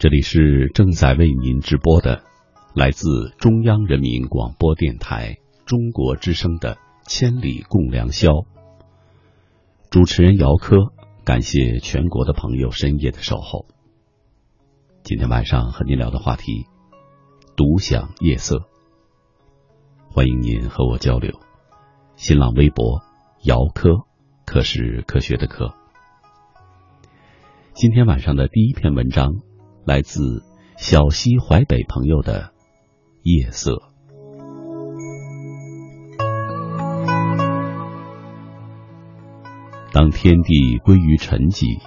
这里是正在为您直播的，来自中央人民广播电台中国之声的《千里共良宵》。主持人姚科，感谢全国的朋友深夜的守候。今天晚上和您聊的话题：独享夜色。欢迎您和我交流。新浪微博：姚科，科是科学的科。今天晚上的第一篇文章。来自小西淮北朋友的夜色。当天地归于沉寂，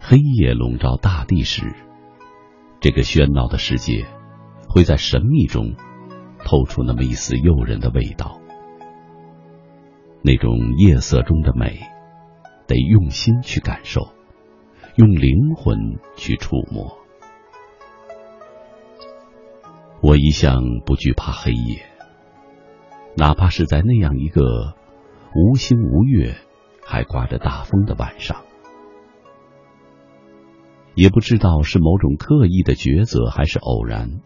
黑夜笼罩大地时，这个喧闹的世界会在神秘中透出那么一丝诱人的味道。那种夜色中的美，得用心去感受。用灵魂去触摸。我一向不惧怕黑夜，哪怕是在那样一个无星无月、还刮着大风的晚上。也不知道是某种刻意的抉择，还是偶然。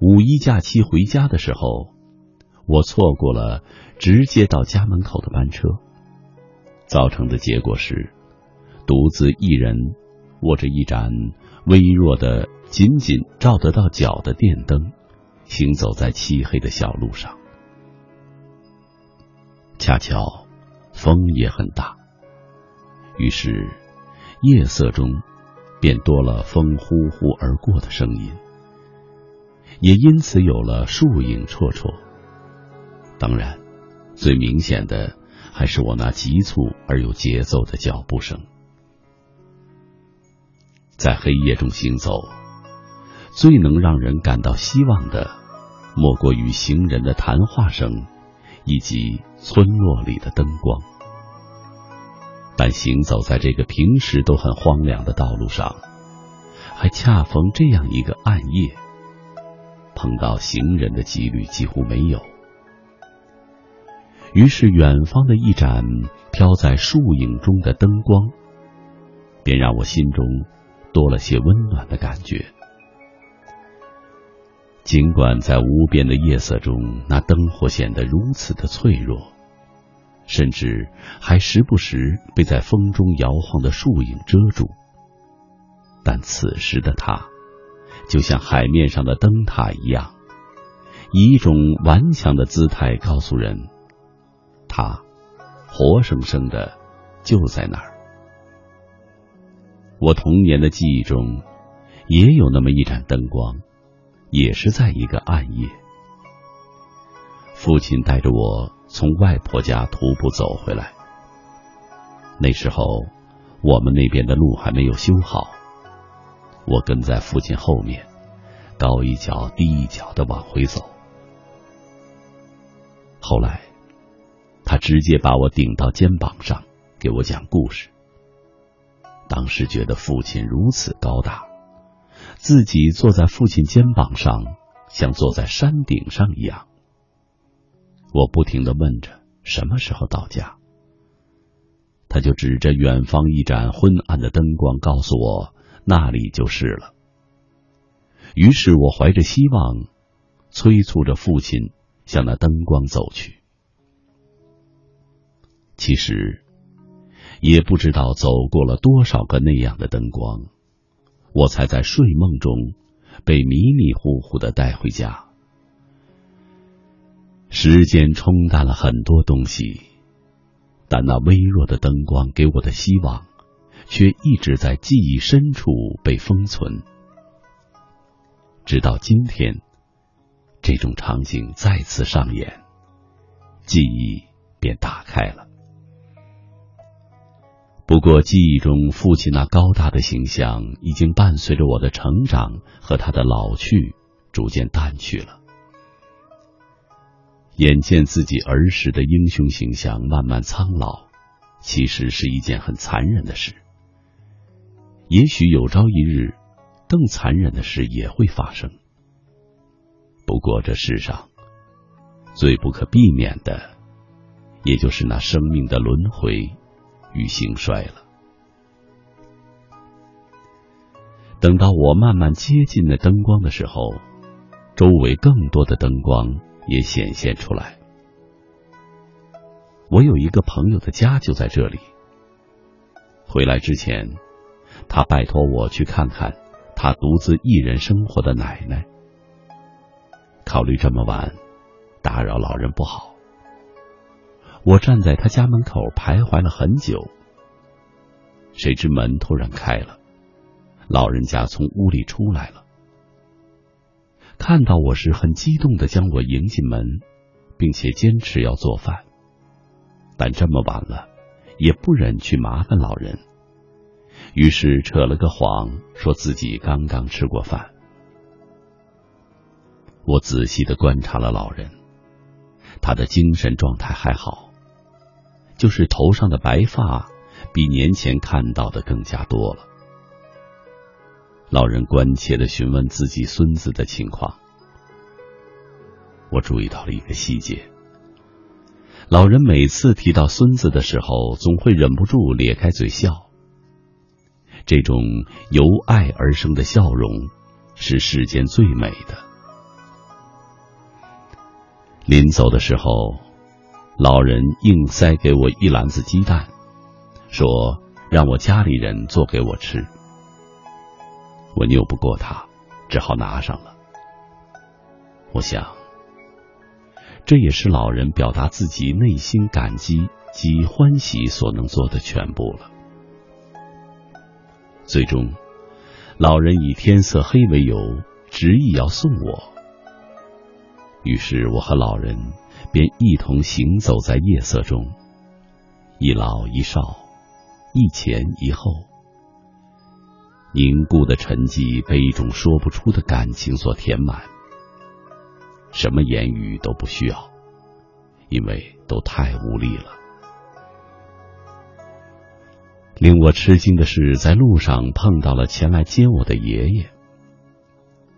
五一假期回家的时候，我错过了直接到家门口的班车，造成的结果是。独自一人，握着一盏微弱的、仅仅照得到脚的电灯，行走在漆黑的小路上。恰巧，风也很大，于是夜色中便多了风呼呼而过的声音，也因此有了树影绰绰。当然，最明显的还是我那急促而有节奏的脚步声。在黑夜中行走，最能让人感到希望的，莫过于行人的谈话声，以及村落里的灯光。但行走在这个平时都很荒凉的道路上，还恰逢这样一个暗夜，碰到行人的几率几乎没有。于是，远方的一盏飘在树影中的灯光，便让我心中。多了些温暖的感觉。尽管在无边的夜色中，那灯火显得如此的脆弱，甚至还时不时被在风中摇晃的树影遮住，但此时的它，就像海面上的灯塔一样，以一种顽强的姿态告诉人，它活生生的就在那儿。我童年的记忆中，也有那么一盏灯光，也是在一个暗夜。父亲带着我从外婆家徒步走回来，那时候我们那边的路还没有修好，我跟在父亲后面，高一脚低一脚的往回走。后来，他直接把我顶到肩膀上，给我讲故事。当时觉得父亲如此高大，自己坐在父亲肩膀上，像坐在山顶上一样。我不停的问着什么时候到家，他就指着远方一盏昏暗的灯光，告诉我那里就是了。于是我怀着希望，催促着父亲向那灯光走去。其实。也不知道走过了多少个那样的灯光，我才在睡梦中被迷迷糊糊的带回家。时间冲淡了很多东西，但那微弱的灯光给我的希望，却一直在记忆深处被封存。直到今天，这种场景再次上演，记忆便打开了。不过，记忆中父亲那高大的形象，已经伴随着我的成长和他的老去，逐渐淡去了。眼见自己儿时的英雄形象慢慢苍老，其实是一件很残忍的事。也许有朝一日，更残忍的事也会发生。不过，这世上最不可避免的，也就是那生命的轮回。与兴衰了。等到我慢慢接近那灯光的时候，周围更多的灯光也显现出来。我有一个朋友的家就在这里。回来之前，他拜托我去看看他独自一人生活的奶奶。考虑这么晚，打扰老人不好。我站在他家门口徘徊了很久，谁知门突然开了，老人家从屋里出来了。看到我时，很激动的将我迎进门，并且坚持要做饭。但这么晚了，也不忍去麻烦老人，于是扯了个谎，说自己刚刚吃过饭。我仔细的观察了老人，他的精神状态还好，就是头上的白发比年前看到的更加多了。老人关切的询问自己孙子的情况，我注意到了一个细节。老人每次提到孙子的时候，总会忍不住咧开嘴笑。这种由爱而生的笑容，是世间最美的。临走的时候，老人硬塞给我一篮子鸡蛋，说让我家里人做给我吃。我拗不过他，只好拿上了。我想。这也是老人表达自己内心感激及欢喜所能做的全部了。最终，老人以天色黑为由，执意要送我。于是我和老人便一同行走在夜色中，一老一少，一前一后，凝固的沉寂被一种说不出的感情所填满。什么言语都不需要，因为都太无力了。令我吃惊的是，在路上碰到了前来接我的爷爷。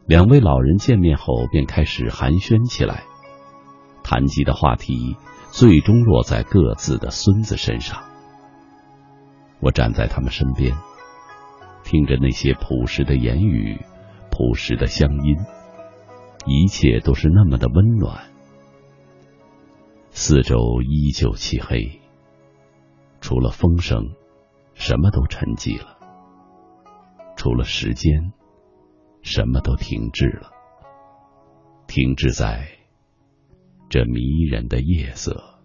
两位老人见面后便开始寒暄起来，谈及的话题最终落在各自的孙子身上。我站在他们身边，听着那些朴实的言语，朴实的乡音。一切都是那么的温暖，四周依旧漆黑，除了风声，什么都沉寂了；除了时间，什么都停滞了，停滞在这迷人的夜色。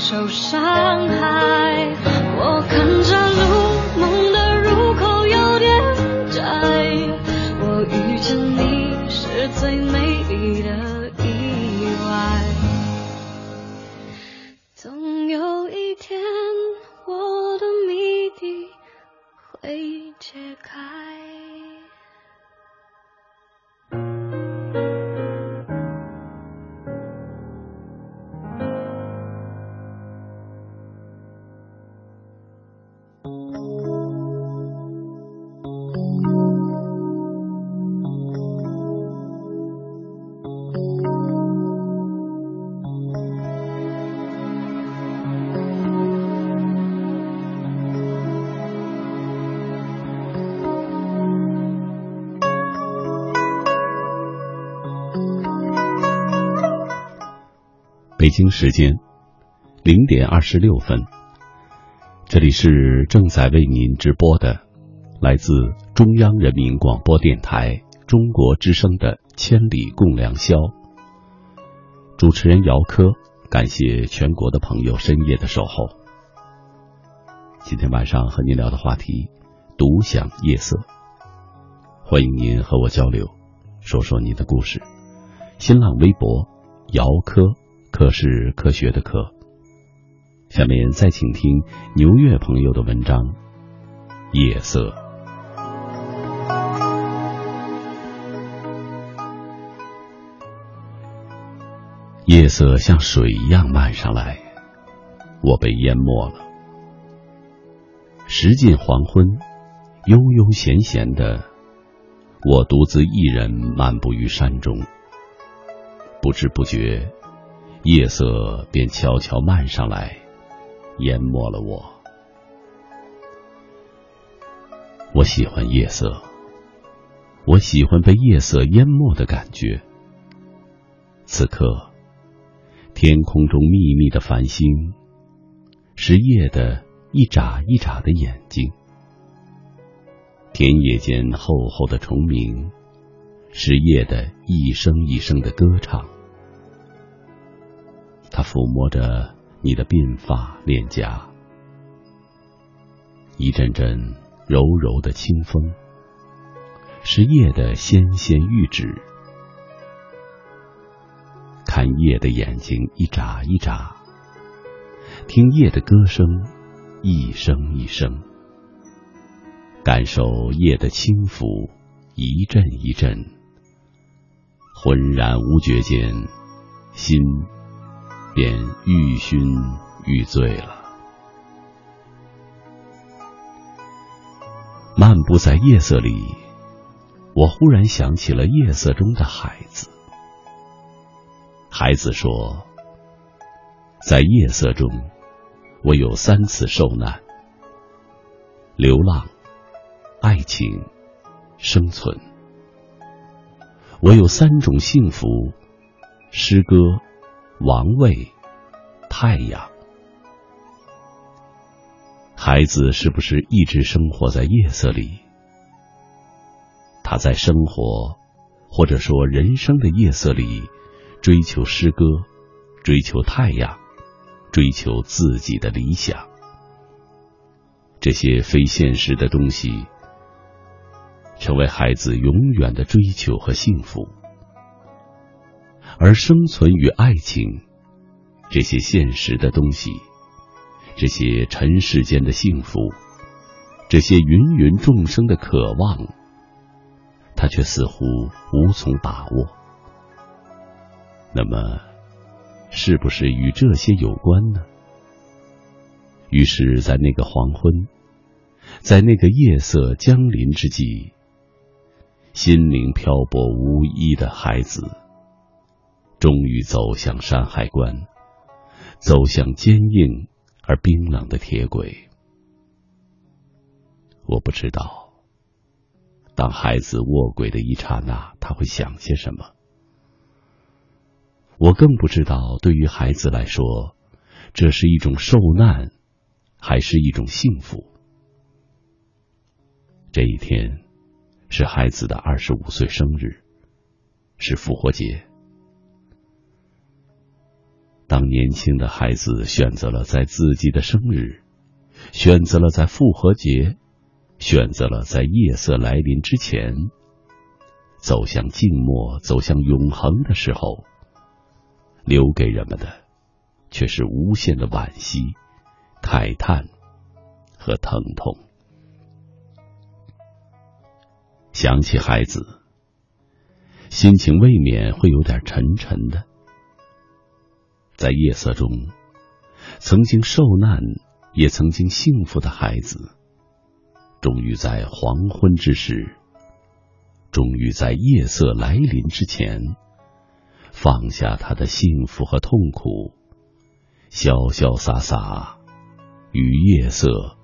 受伤害。北京时间零点二十六分，这里是正在为您直播的来自中央人民广播电台中国之声的《千里共良宵》，主持人姚科，感谢全国的朋友深夜的守候。今天晚上和您聊的话题：独享夜色。欢迎您和我交流，说说您的故事。新浪微博姚科。科是科学的科。下面再请听牛月朋友的文章《夜色》。夜色像水一样漫上来，我被淹没了。时近黄昏，悠悠闲闲的，我独自一人漫步于山中，不知不觉。夜色便悄悄漫上来，淹没了我。我喜欢夜色，我喜欢被夜色淹没的感觉。此刻，天空中密密的繁星，是夜的一眨一眨的眼睛；田野间厚厚的虫鸣，是夜的一声一声的歌唱。抚摸着你的鬓发脸颊，一阵阵柔柔的清风，是夜的纤纤玉指。看夜的眼睛一眨一眨，听夜的歌声一声一声，感受夜的轻抚一阵一阵，浑然无觉间，心。便欲熏欲醉了。漫步在夜色里，我忽然想起了夜色中的孩子。孩子说：“在夜色中，我有三次受难：流浪、爱情、生存。我有三种幸福：诗歌。”王位，太阳，孩子是不是一直生活在夜色里？他在生活，或者说人生的夜色里，追求诗歌，追求太阳，追求自己的理想。这些非现实的东西，成为孩子永远的追求和幸福。而生存与爱情，这些现实的东西，这些尘世间的幸福，这些芸芸众生的渴望，他却似乎无从把握。那么，是不是与这些有关呢？于是，在那个黄昏，在那个夜色降临之际，心灵漂泊无依的孩子，终于走向山海关，走向坚硬而冰冷的铁轨。我不知道，当孩子卧轨的一刹那，他会想些什么。我更不知道，对于孩子来说，这是一种受难，还是一种幸福。这一天是孩子的二十五岁生日，是复活节。当年轻的孩子选择了在自己的生日，选择了在复活节，选择了在夜色来临之前，走向静默、走向永恒的时候，留给人们的却是无限的惋惜、慨叹和疼痛。想起孩子，心情未免会有点沉沉的。在夜色中，曾经受难也曾经幸福的孩子，终于在黄昏之时，终于在夜色来临之前，放下他的幸福和痛苦，潇潇洒洒与夜色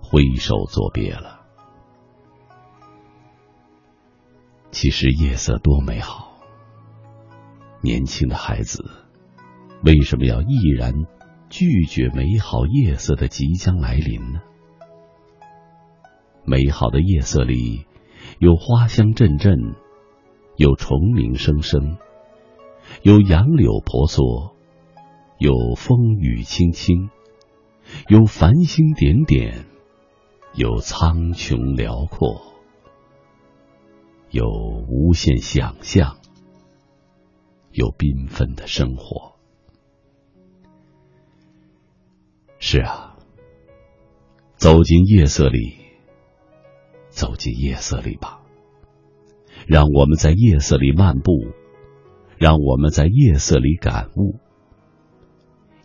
挥手作别了。其实夜色多美好，年轻的孩子为什么要毅然拒绝美好夜色的即将来临呢？美好的夜色里，有花香阵阵，有虫鸣声声，有杨柳婆娑，有风雨轻轻，有繁星点点，有苍穹辽阔。有无限想象，有缤纷的生活。是啊，走进夜色里，走进夜色里吧。让我们在夜色里漫步，让我们在夜色里感悟。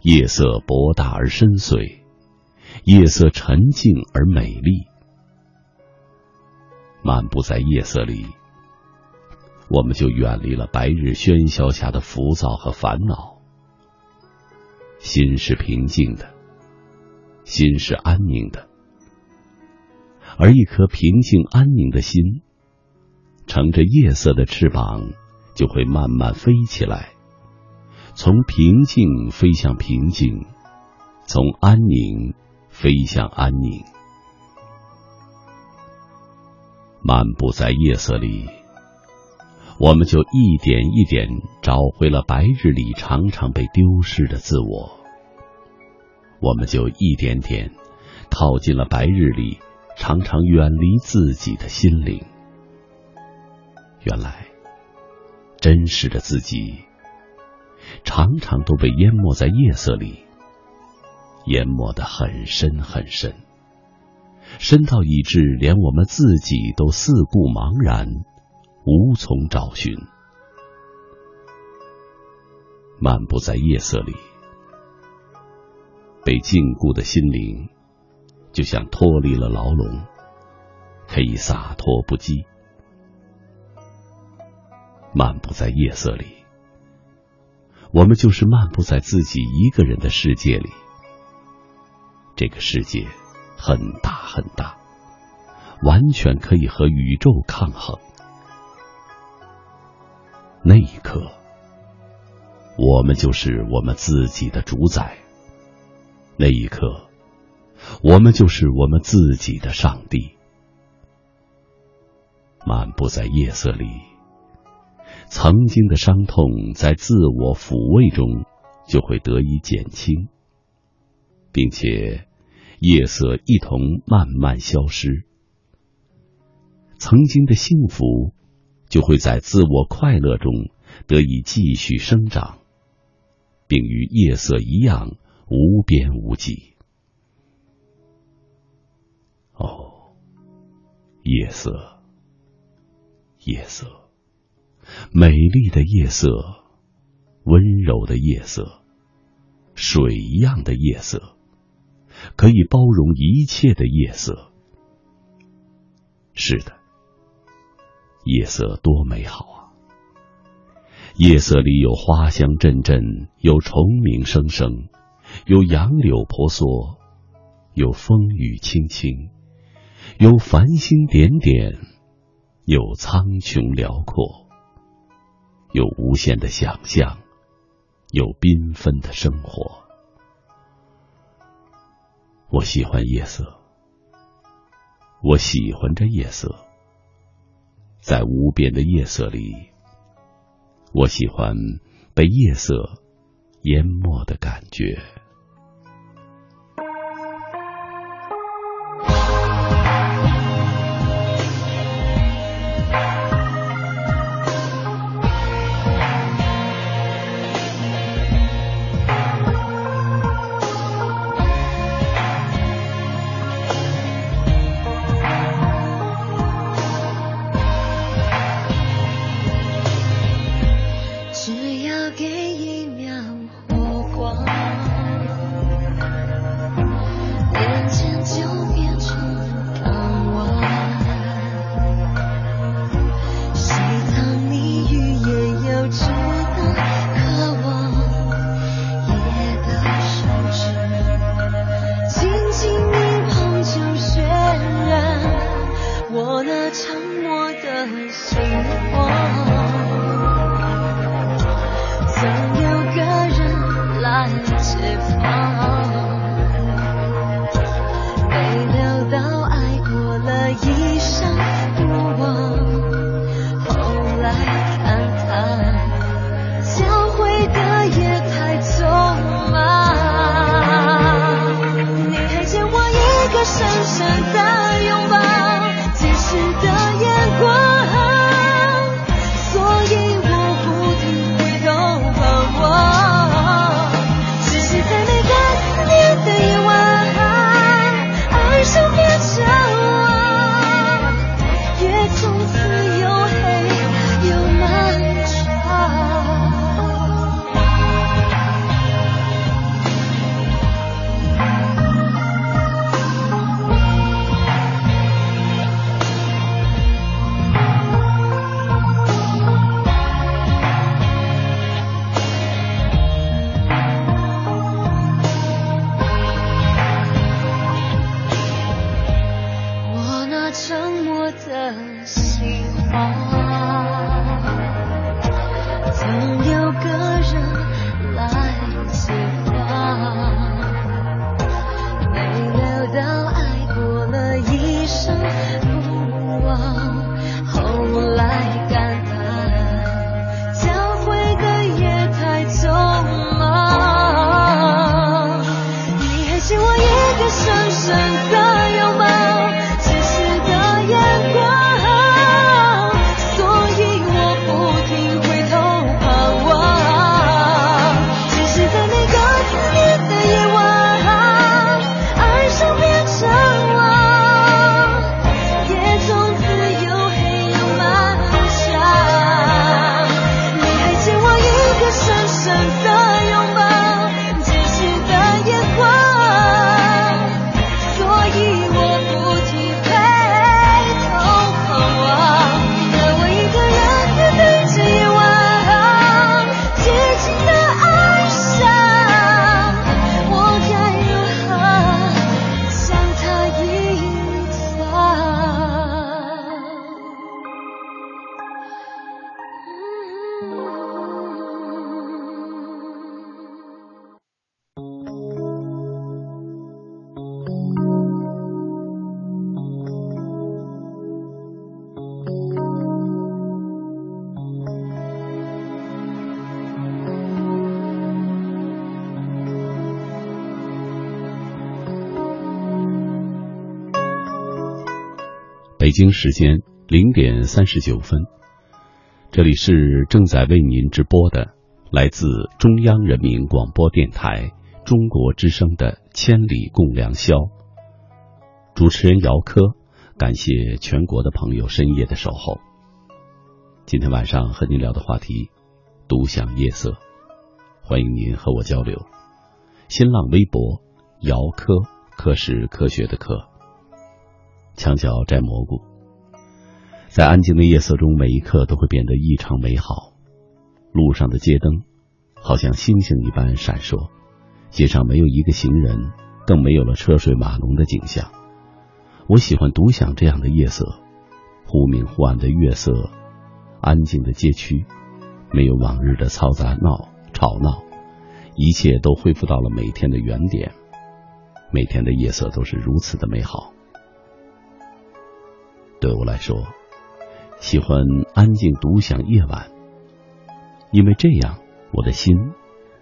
夜色博大而深邃，夜色沉静而美丽。漫步在夜色里。我们就远离了白日喧嚣下的浮躁和烦恼，心是平静的，心是安宁的，而一颗平静安宁的心，乘着夜色的翅膀，就会慢慢飞起来，从平静飞向平静，从安宁飞向安宁，漫步在夜色里。我们就一点一点找回了白日里常常被丢失的自我，我们就一点点靠近了白日里常常远离自己的心灵。原来，真实的自己常常都被淹没在夜色里，淹没的很深很深，深到以致连我们自己都四顾茫然。无从找寻，漫步在夜色里，被禁锢的心灵就像脱离了牢笼，可以洒脱不羁。漫步在夜色里，我们就是漫步在自己一个人的世界里。这个世界很大很大，完全可以和宇宙抗衡。那一刻，我们就是我们自己的主宰。那一刻，我们就是我们自己的上帝。漫步在夜色里，曾经的伤痛在自我抚慰中就会得以减轻，并且夜色一同慢慢消失。曾经的幸福。就会在自我快乐中得以继续生长，并与夜色一样无边无际。哦，夜色，夜色，美丽的夜色，温柔的夜色，水一样的夜色，可以包容一切的夜色。是的。夜色多美好啊！夜色里有花香阵阵，有虫鸣声声，有杨柳婆娑，有风雨轻轻，有繁星点点，有苍穹辽阔，有无限的想象，有缤纷的生活。我喜欢夜色，我喜欢这夜色，在无边的夜色里。我喜欢被夜色淹没的感觉。北京时间零点三十九分，这里是正在为您直播的来自中央人民广播电台中国之声的《千里共良宵》。主持人姚科，感谢全国的朋友深夜的守候。今天晚上和您聊的话题：独享夜色，欢迎您和我交流。新浪微博：姚科，科是科学的科。墙角摘蘑菇，在安静的夜色中，每一刻都会变得异常美好。路上的街灯好像星星一般闪烁，街上没有一个行人，更没有了车水马龙的景象。我喜欢独享这样的夜色，忽明忽暗的月色，安静的街区，没有往日的嘈杂闹吵闹，一切都恢复到了每天的原点。每天的夜色都是如此的美好。对我来说。喜欢安静独享夜晚，因为这样我的心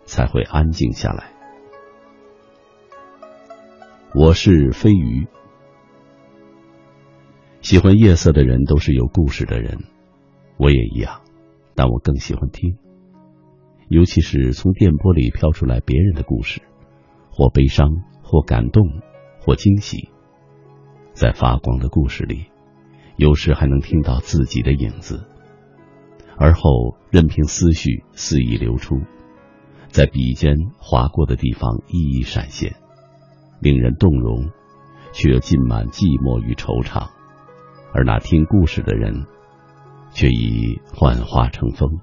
才会安静下来。我是飞鱼，喜欢夜色的人都是有故事的人，我也一样，但我更喜欢听，尤其是从电波里飘出来别人的故事，或悲伤，或感动，或惊喜，在发光的故事里。有时还能听到自己的影子，而后任凭思绪肆意流出，在笔尖划过的地方一一闪现，令人动容，却又浸满寂寞与惆怅。而那听故事的人，却已幻化成风。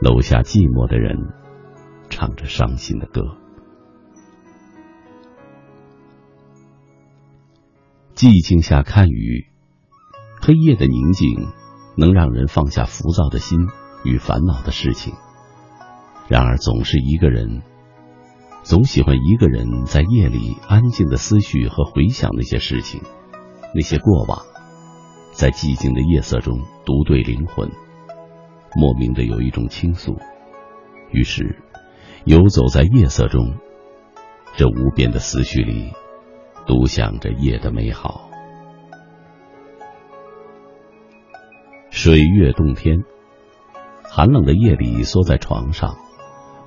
楼下寂寞的人，唱着伤心的歌。寂静下看雨。黑夜的宁静，能让人放下浮躁的心与烦恼的事情。然而，总是一个人，总喜欢一个人在夜里安静的思绪和回想那些事情，那些过往，在寂静的夜色中独对灵魂，莫名的有一种倾诉。于是，游走在夜色中，这无边的思绪里，独享着夜的美好。水月洞天，寒冷的夜里，缩在床上，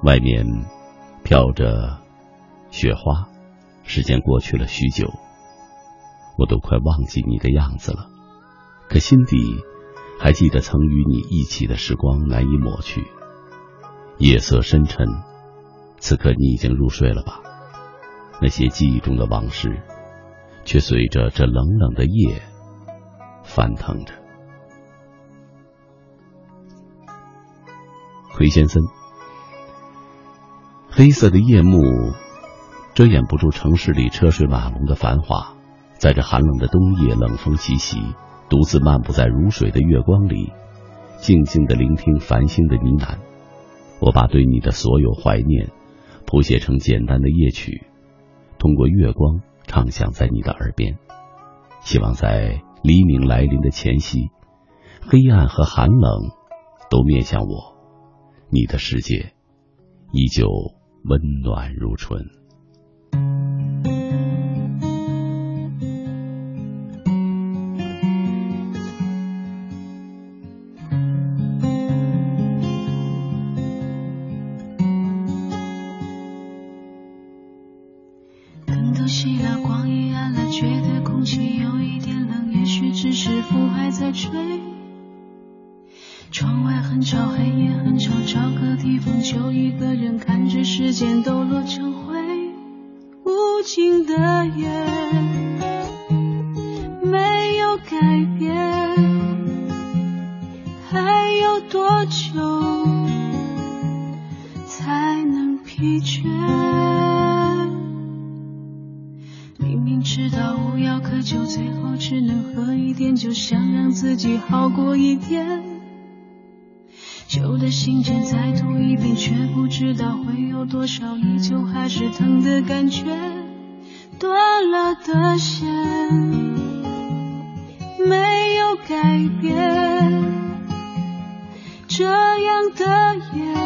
外面飘着雪花。时间过去了许久，我都快忘记你的样子了，可心底还记得曾与你一起的时光，难以抹去。夜色深沉，此刻你已经入睡了吧？那些记忆中的往事，却随着这冷冷的夜翻腾着。奎先生，黑色的夜幕遮掩不住城市里车水马龙的繁华。在这寒冷的冬夜，冷风习习，独自漫步在如水的月光里，静静的聆听繁星的呢喃。我把对你的所有怀念谱写成简单的夜曲，通过月光唱响在你的耳边。希望在黎明来临的前夕，黑暗和寒冷都面向我。你的世界依旧温暖如春。想让自己好过一点。旧的信件再读一遍，却不知道会有多少依旧还是疼的感觉。断了的线没有改变，这样的夜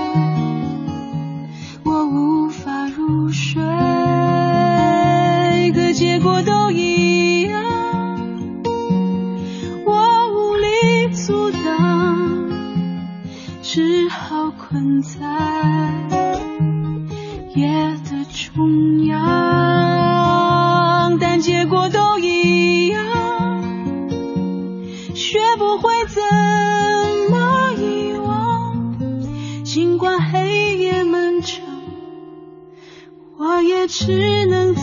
困在夜的中央，但结果都一样，学不会怎么遗忘。尽管黑夜漫长，我也只能在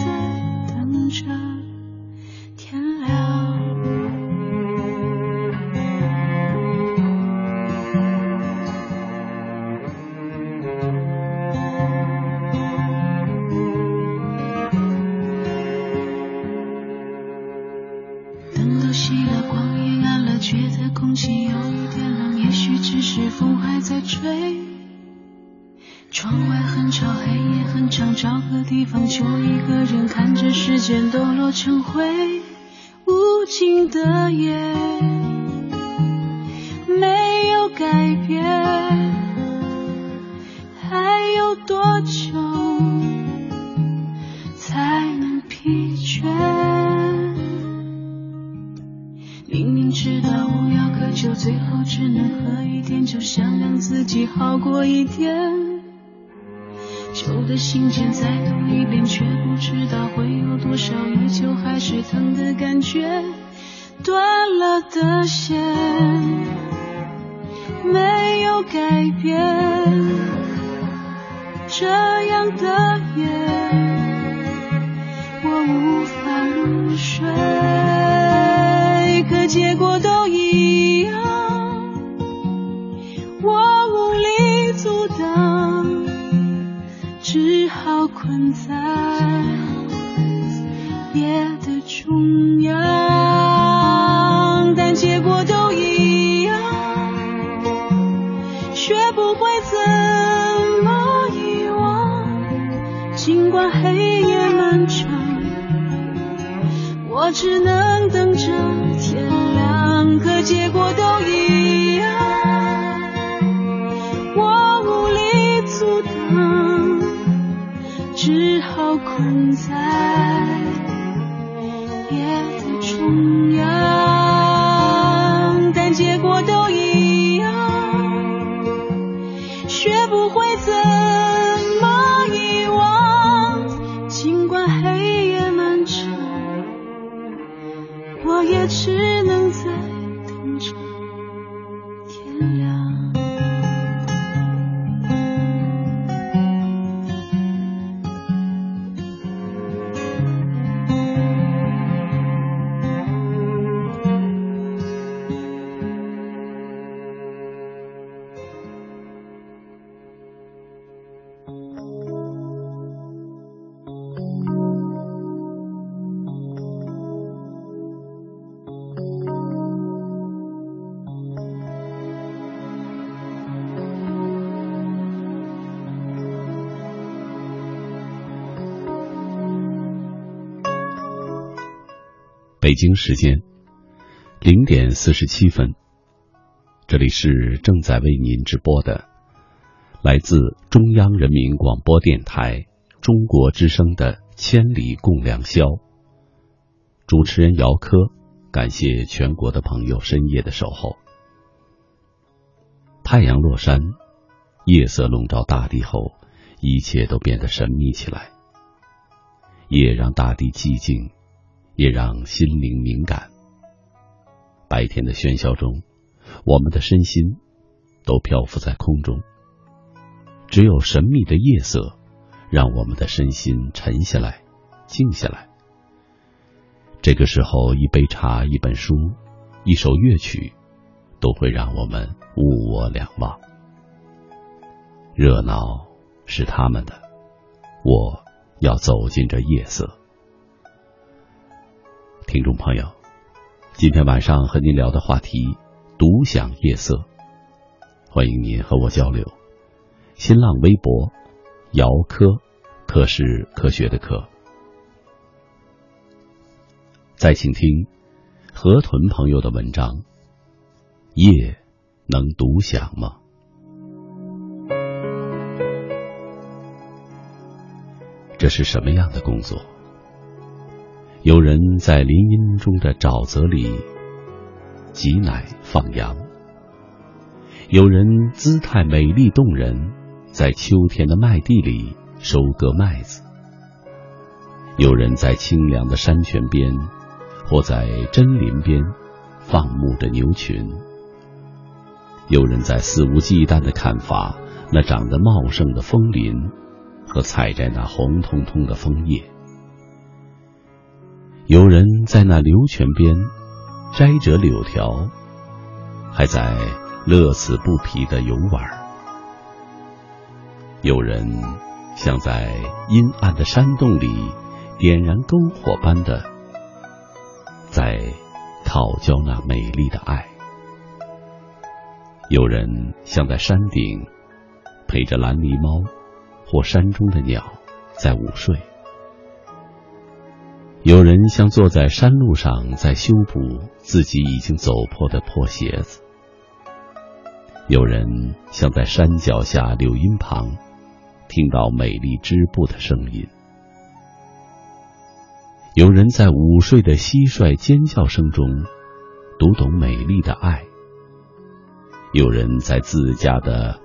窗外很吵，黑夜很长，找个地方就一个人看着时间抖落成灰，无尽的夜。最后只能喝一点，就想让自己好过一点。旧的信件再读一遍，却不知道会有多少依旧还是疼的感觉。断了的线没有改变，这样的夜我无法入睡，只好困在夜的中央，但结果都一样，学不会怎么遗忘。尽管黑夜漫长，我只能等着天亮，可结果都一样，好困在夜的中北京时间零点四十七分，这里是正在为您直播的来自中央人民广播电台中国之声的《千里共良宵》。主持人姚科，感谢全国的朋友深夜的守候。太阳落山，夜色笼罩大地后，一切都变得神秘起来。夜让大地寂静。也让心灵敏感。白天的喧嚣中，我们的身心都漂浮在空中。只有神秘的夜色，让我们的身心沉下来、静下来。这个时候，一杯茶、一本书、一首乐曲，都会让我们物我两忘。热闹是他们的，我要走进这夜色。听众朋友，今天晚上和您聊的话题“独享夜色”，欢迎您和我交流。新浪微博“姚科”，科是科学的科。再请听河豚朋友的文章：“夜能独享吗？”这是什么样的工作？有人在林荫中的沼泽里挤奶放羊，有人姿态美丽动人，在秋天的麦地里收割麦子，有人在清凉的山泉边或在真林边放牧着牛群，有人在肆无忌惮的砍伐那长得茂盛的枫林和采摘那红彤彤的枫叶。有人在那流泉边摘折柳条，还在乐此不疲的游玩；有人像在阴暗的山洞里点燃篝火般的在讨教那美丽的爱；有人像在山顶陪着蓝狸猫或山中的鸟在午睡。有人像坐在山路上在修补自己已经走破的破鞋子。有人像在山脚下柳荫旁，听到美丽织布的声音。有人在午睡的蟋蟀尖叫声中，读懂美丽的爱。有人在自家的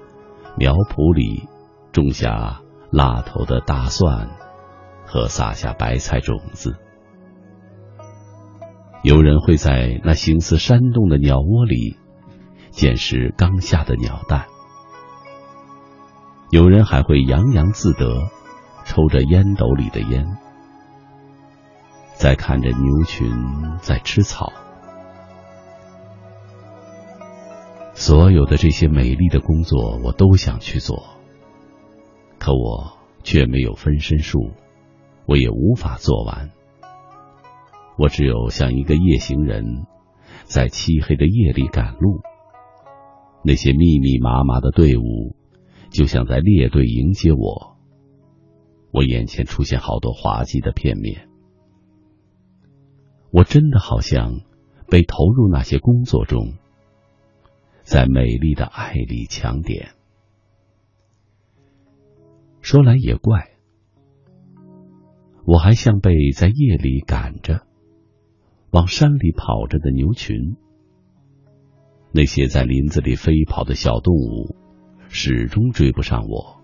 苗圃里种下辣头的大蒜，和撒下白菜种子。有人会在那形似山洞的鸟窝里捡拾刚下的鸟蛋。有人还会洋洋自得，抽着烟斗里的烟。在看着牛群在吃草，所有的这些美丽的工作，我都想去做，可我却没有分身术，我也无法做完。我只有像一个夜行人，在漆黑的夜里赶路。那些密密麻麻的队伍，就像在列队迎接我。我眼前出现好多滑稽的片面。我真的好像被投入那些工作中，在美丽的爱里抢点。说来也怪，我还像被在夜里赶着往山里跑着的牛群。那些在林子里飞跑的小动物始终追不上我。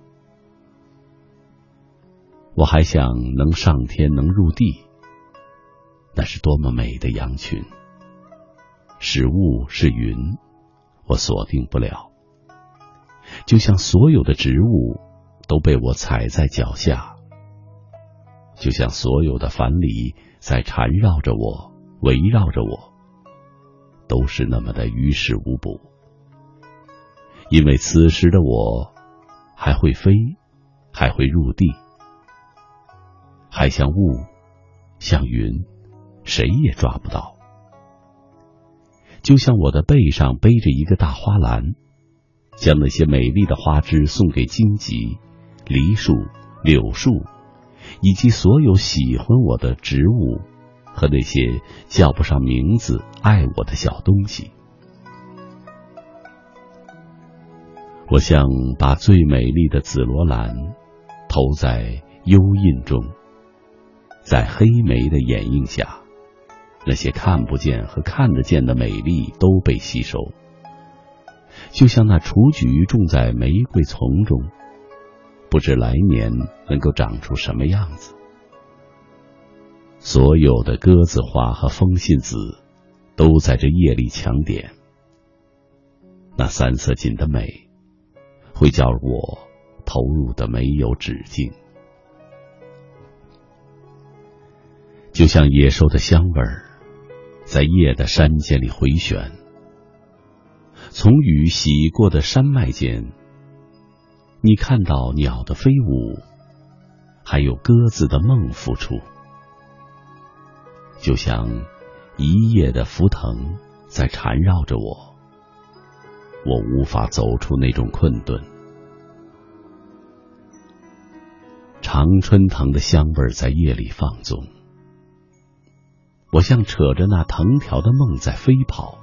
我还想能上天，能入地。那是多么美的羊群！是雾是云，我锁定不了。就像所有的植物都被我踩在脚下，就像所有的樊篱在缠绕着我，围绕着我，都是那么的于事无补。因为此时的我还会飞，还会入地，还像雾，像云。谁也抓不到，就像我的背上背着一个大花篮，将那些美丽的花枝送给荆棘、梨树、柳树，以及所有喜欢我的植物和那些叫不上名字爱我的小东西。我像把最美丽的紫罗兰投在幽印中，在黑莓的掩映下。那些看不见和看得见的美丽都被吸收，就像那雏菊种在玫瑰丛中，不知来年能够长出什么样子。所有的鸽子花和风信子都在这夜里抢点，那三色堇的美会叫我投入的没有止境，就像野兽的香味儿。在夜的山间里回旋，从雨洗过的山脉间，你看到鸟的飞舞，还有鸽子的梦复出，就像一夜的浮藤在缠绕着我，我无法走出那种困顿。常春藤的香味在夜里放纵。我像扯着那藤条的梦在飞跑，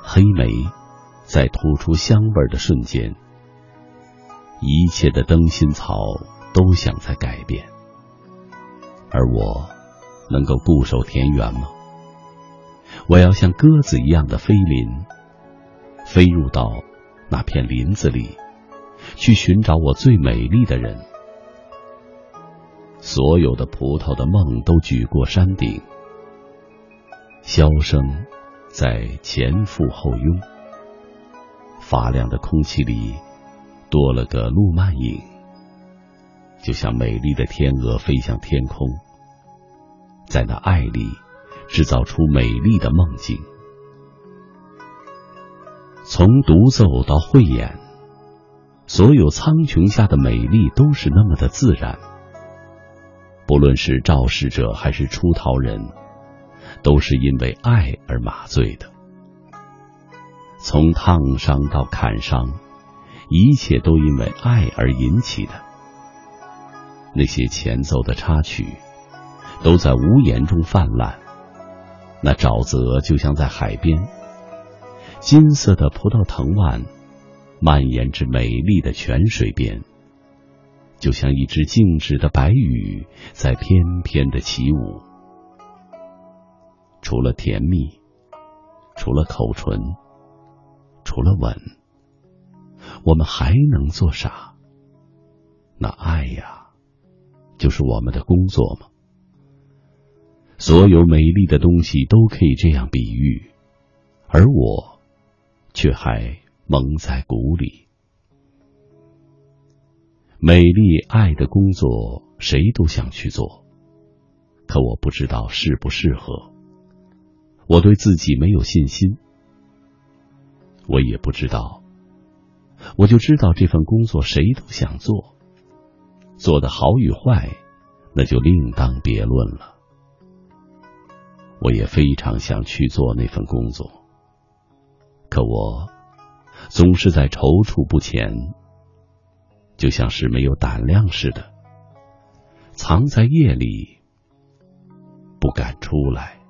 黑莓在吐出香味的瞬间，一切的灯芯草都想在改变，而我能够固守田园吗？我要像鸽子一样的飞林，飞入到那片林子里，去寻找我最美丽的人。所有的葡萄的梦都举过山顶，箫声在前赴后拥，发亮的空气里多了个路漫影，就像美丽的天鹅飞向天空，在那爱里制造出美丽的梦境。从独奏到慧眼，所有苍穹下的美丽都是那么的自然。不论是肇事者还是出逃人，都是因为爱而麻醉的。从烫伤到砍伤，一切都因为爱而引起的。那些前奏的插曲，都在无言中泛滥。那沼泽就像在海边，金色的葡萄藤蔓蔓延至美丽的泉水边，就像一只静止的白羽在翩翩的起舞。除了甜蜜，除了口唇，除了吻，我们还能做啥？那爱呀，就是我们的工作吗？所有美丽的东西都可以这样比喻，而我却还蒙在鼓里。美丽爱的工作，谁都想去做，可我不知道适不适合。我对自己没有信心，我也不知道。我就知道这份工作谁都想做，做的好与坏，那就另当别论了。我也非常想去做那份工作，可我总是在踌躇不前，就像是没有胆量似的，藏在夜里，不敢出来。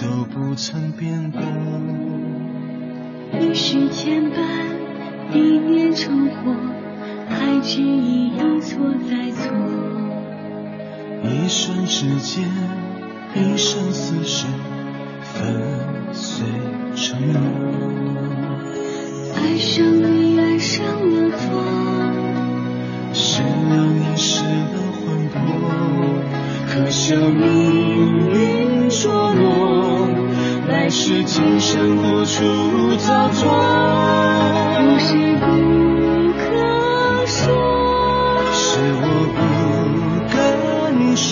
都不曾变过一世牵绊一念成祸还执意一错再错。一瞬之间一生厮守粉碎承诺爱上你爱上了错失了你失了魂魄可笑命运捉弄是今生无处逃脱不是不可说是我不敢说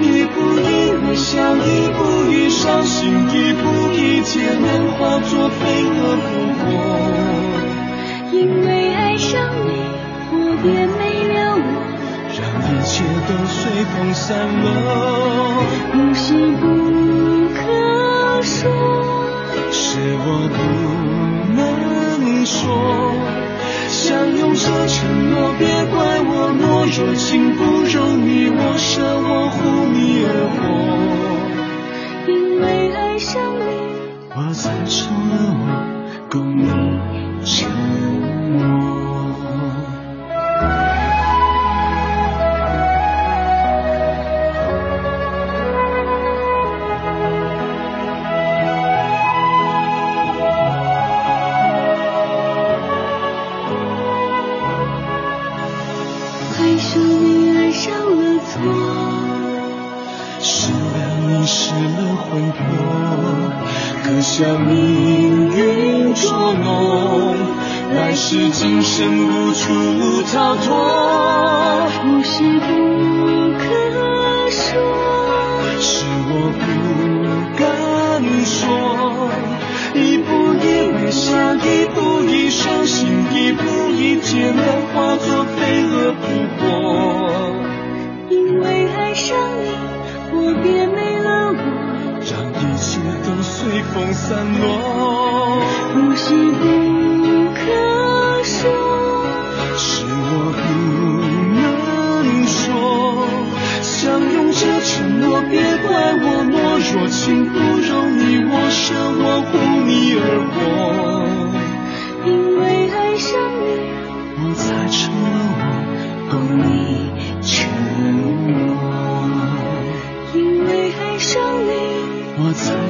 一步一微笑一步一伤心一步一劫难化作飞蛾扑火因为爱上你我便没了我让一切都随风散落不是不可多是我不能说相拥着承诺别怪我懦弱情不容你我舍我护你而活。因为爱上你我才成了我共你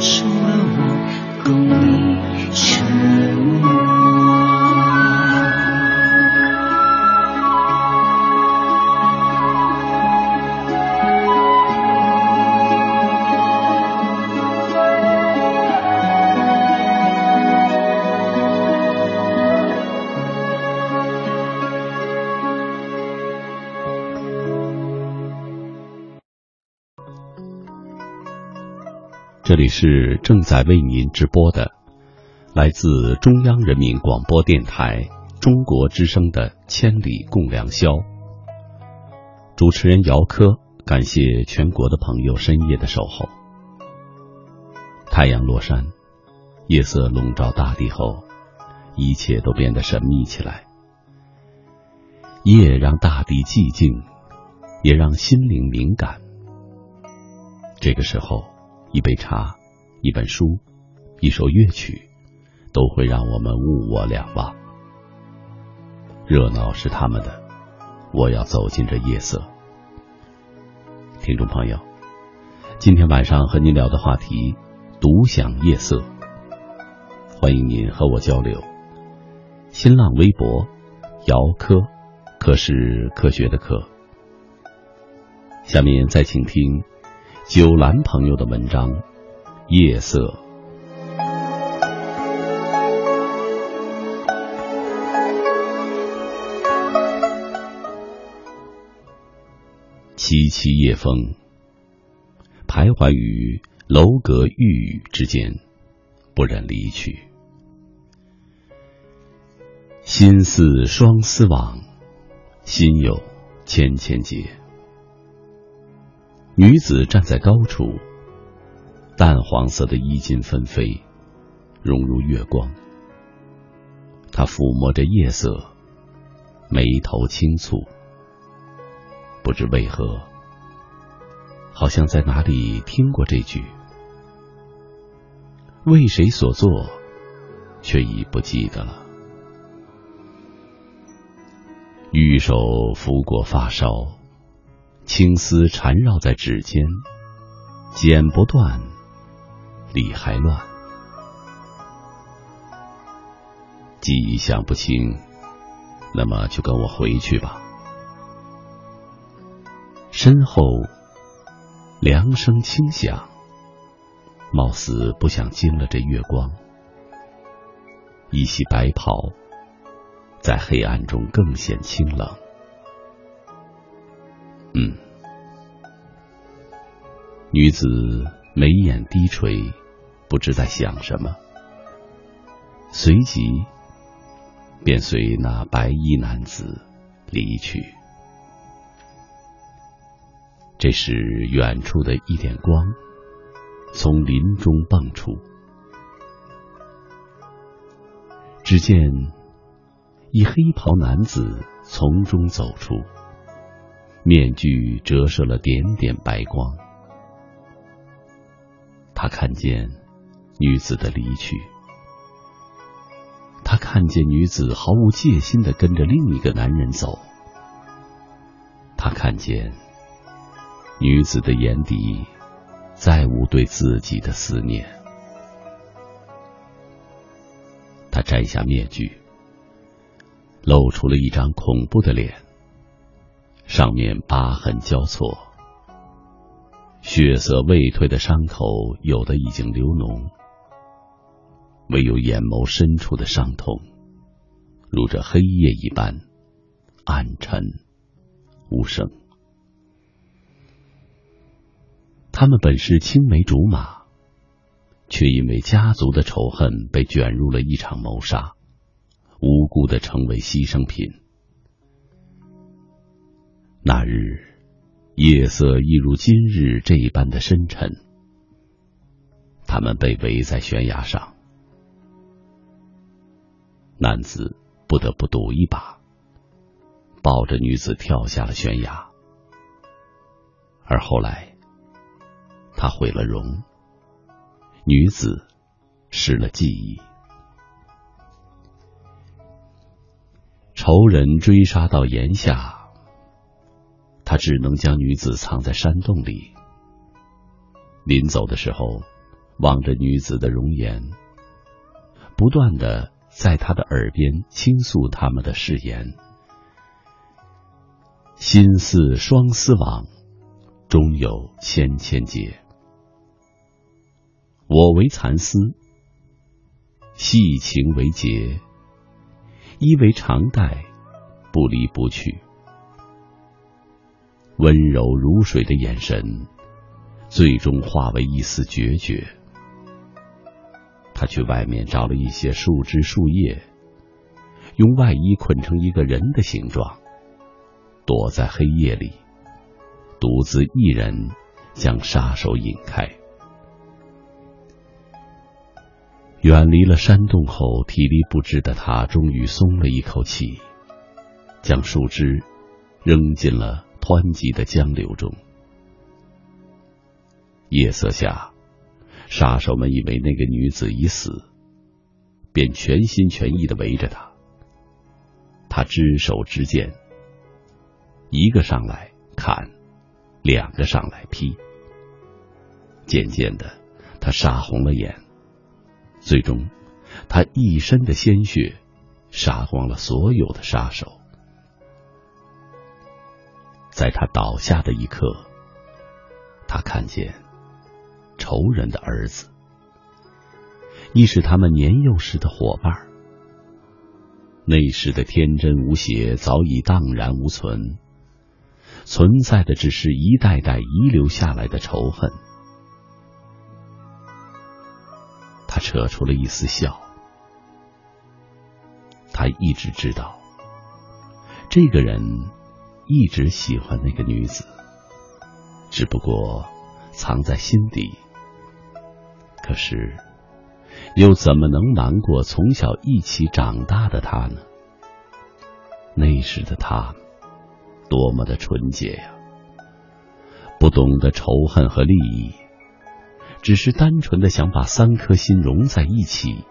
说。这里是正在为您直播的，来自中央人民广播电台中国之声的《千里共良宵》。主持人姚科，感谢全国的朋友深夜的守候。太阳落山，夜色笼罩大地后，一切都变得神秘起来。夜让大地寂静，也让心灵敏感。这个时候。一杯茶，一本书，一首乐曲，都会让我们物我两忘。热闹是他们的，我要走进这夜色。听众朋友，今天晚上和您聊的话题：独享夜色。欢迎您和我交流。新浪微博：姚科，科是科学的科。下面再请听。九兰朋友的文章《夜色》，凄凄夜风，徘徊于楼阁玉宇之间，不忍离去。心似双丝网，心有千千结。女子站在高处，淡黄色的衣襟纷飞，融入月光。她抚摸着夜色，眉头轻蹙。不知为何，好像在哪里听过这句。为谁所作，却已不记得了。玉手拂过发梢。青丝缠绕在指尖，剪不断，理还乱。记忆想不清，那么就跟我回去吧。身后凉声轻响，貌似不想惊了这月光。一袭白袍，在黑暗中更显清冷。嗯，女子眉眼低垂，不知在想什么，随即便随那白衣男子离去。这时，远处的一点光从林中蹦出，只见一黑袍男子从中走出。面具折射了点点白光，他看见女子的离去，他看见女子毫无戒心的跟着另一个男人走，他看见女子的眼底再无对自己的思念，他摘下面具，露出了一张恐怖的脸。上面疤痕交错，血色未退的伤口有的已经流脓，唯有眼眸深处的伤痛，如这黑夜一般暗沉无声。他们本是青梅竹马，却因为家族的仇恨被卷入了一场谋杀，无辜的成为牺牲品。那日，夜色一如今日这一般的深沉。他们被围在悬崖上，男子不得不赌一把，抱着女子跳下了悬崖。而后来，他毁了容，女子失了记忆。仇人追杀到岩下。他只能将女子藏在山洞里。临走的时候，望着女子的容颜，不断的在她的耳边倾诉他们的誓言。心似双丝网，终有千千结。我为蚕丝，细情为结，衣为长带，不离不去。温柔如水的眼神，最终化为一丝决绝。他去外面找了一些树枝树叶，用外衣捆成一个人的形状，躲在黑夜里，独自一人将杀手引开。远离了山洞后，体力不支的他终于松了一口气，将树枝扔进了湍急的江流中。夜色下。杀手们以为那个女子已死，便全心全意的围着她。他只手执剑，一个上来砍，两个上来劈。渐渐的，他杀红了眼。最终，他一身的鲜血杀光了所有的杀手。在他倒下的一刻，他看见。仇人的儿子，亦是他们年幼时的伙伴。那时的天真无邪早已荡然无存，存在的只是一代代遗留下来的仇恨。他扯出了一丝笑，他一直知道，这个人一直喜欢那个女子，只不过藏在心底。可是，又怎么能瞒过从小一起长大的他呢？那时的他，多么的纯洁呀！不懂得仇恨和利益，只是单纯的想把三颗心融在一起，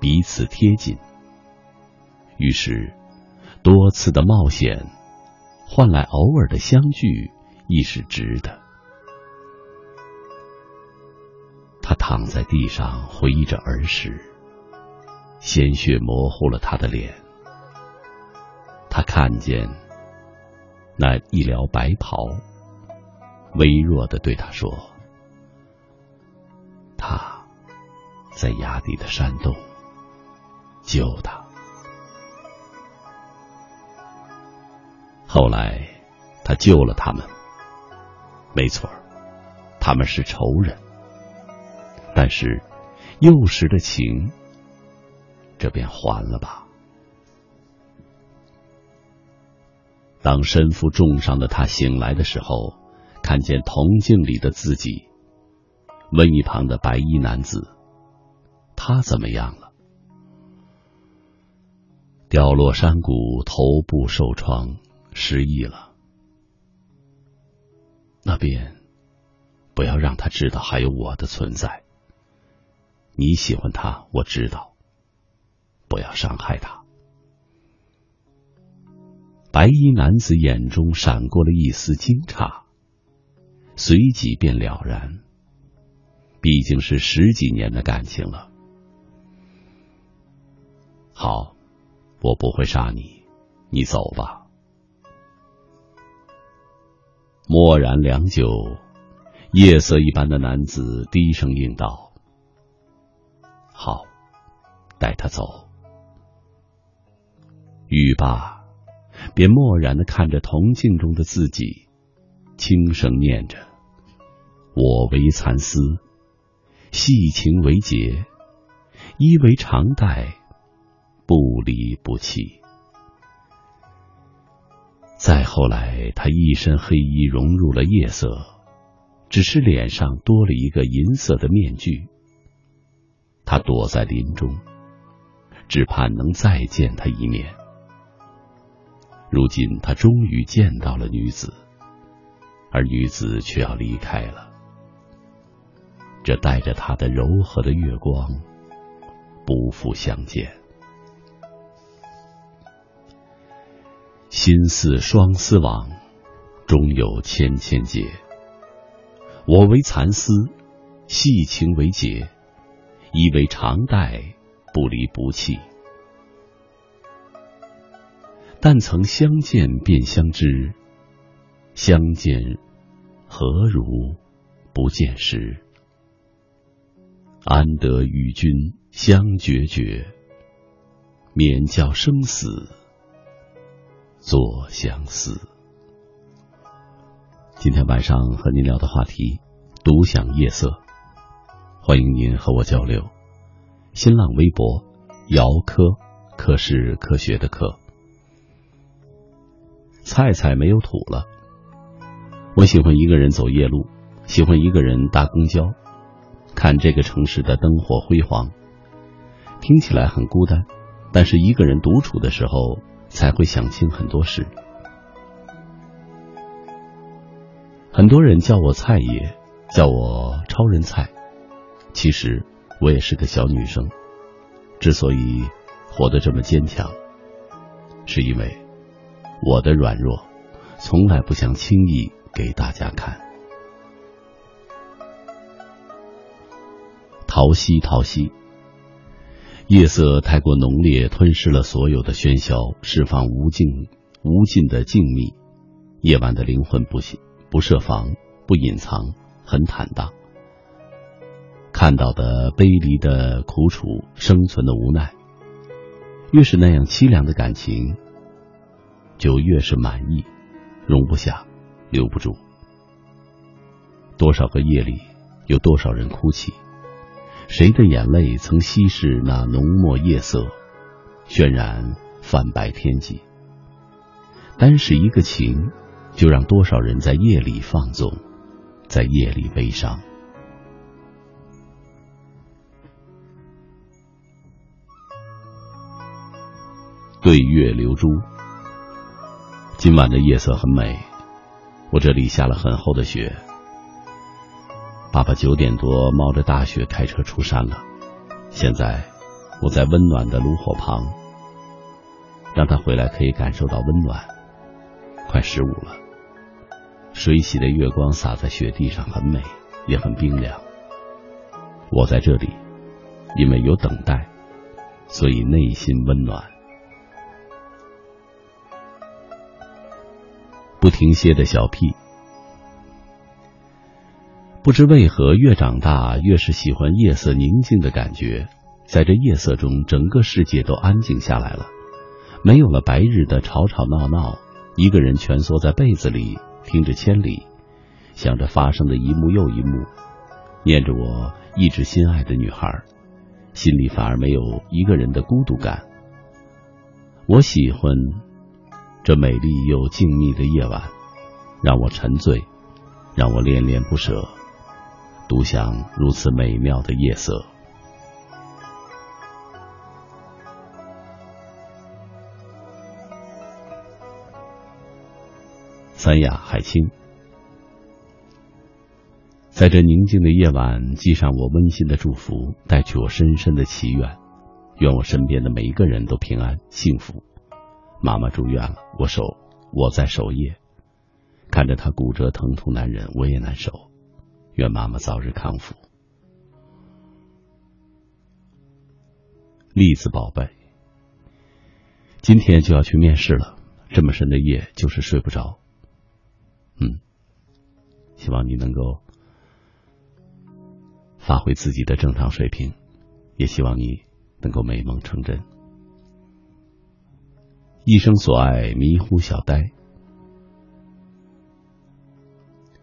彼此贴近。于是，多次的冒险，换来偶尔的相聚，亦是值得。他躺在地上回忆着儿时，鲜血模糊了他的脸。他看见那一撩白袍，微弱的对他说：“他在崖底的山洞，救他。”后来，他救了他们。没错，他们是仇人。但是，幼时的情，这便还了吧。当身负重伤的他醒来的时候，看见铜镜里的自己，问一旁的白衣男子：“他怎么样了？”掉落山谷，头部受创，失忆了。那便不要让他知道还有我的存在。你喜欢他，我知道。不要伤害他。白衣男子眼中闪过了一丝惊诧，随即便了然。毕竟是十几年的感情了。好，我不会杀你，你走吧。默然良久，夜色一般的男子低声应道。好，带他走。语罢，便默然的看着铜镜中的自己，轻声念着：“我为蚕丝，细情为结，衣为长带，不离不弃。”再后来，他一身黑衣融入了夜色，只是脸上多了一个银色的面具。他躲在林中，只盼能再见他一面。如今他终于见到了女子，而女子却要离开了。这带着他的柔和的月光，不复相见。心似双丝网，终有千千结。我为蚕丝，细情为结。以为常带，不离不弃。但曾相见便相知，相见何如不见时？安得与君相决绝，免教生死作相思。今天晚上和您聊的话题。独享夜色，欢迎您和我交流。新浪微博姚科，科是科学的科。菜菜没有土了。我喜欢一个人走夜路，喜欢一个人搭公交，看这个城市的灯火辉煌。听起来很孤单，但是一个人独处的时候，才会想清很多事。很多人叫我菜爷。叫我超人菜，其实我也是个小女生。之所以活得这么坚强，是因为我的软弱从来不想轻易给大家看。淘西淘西，夜色太过浓烈，吞噬了所有的喧嚣，释放无尽无尽的静谧。夜晚的灵魂不不设防，不隐藏。很坦荡，看到的悲离的苦楚，生存的无奈，越是那样凄凉的感情，就越是满意，容不下，留不住。多少个夜里，有多少人哭泣？谁的眼泪曾稀释那浓墨夜色，渲染泛白天际？单是一个情，就让多少人在夜里放纵。在夜里悲伤，对月流珠。今晚的夜色很美，我这里下了很厚的雪。爸爸九点多冒着大雪开车出山了，现在我在温暖的炉火旁，让他回来可以感受到温暖。快十五了。水洗的月光洒在雪地上，很美，也很冰凉。我在这里，因为有等待，所以内心温暖。不停歇的小屁，不知为何越长大越是喜欢夜色宁静的感觉。在这夜色中，整个世界都安静下来了，没有了白日的吵吵闹闹，一个人蜷缩在被子里。听着千里，想着发生的一幕又一幕，念着我一直心爱的女孩，心里反而没有一个人的孤独感。我喜欢这美丽又静谧的夜晚，让我沉醉，让我恋恋不舍，独享如此美妙的夜色。三亚海清，在这宁静的夜晚，寄上我温馨的祝福，带去我深深的祈愿，愿我身边的每一个人都平安幸福。妈妈住院了，我守我在守夜，看着她骨折疼痛难忍，我也难受。愿妈妈早日康复。栗子宝贝，今天就要去面试了，这么深的夜就是睡不着。嗯，希望你能够发挥自己的正常水平，也希望你能够美梦成真。一生所爱，迷糊小呆。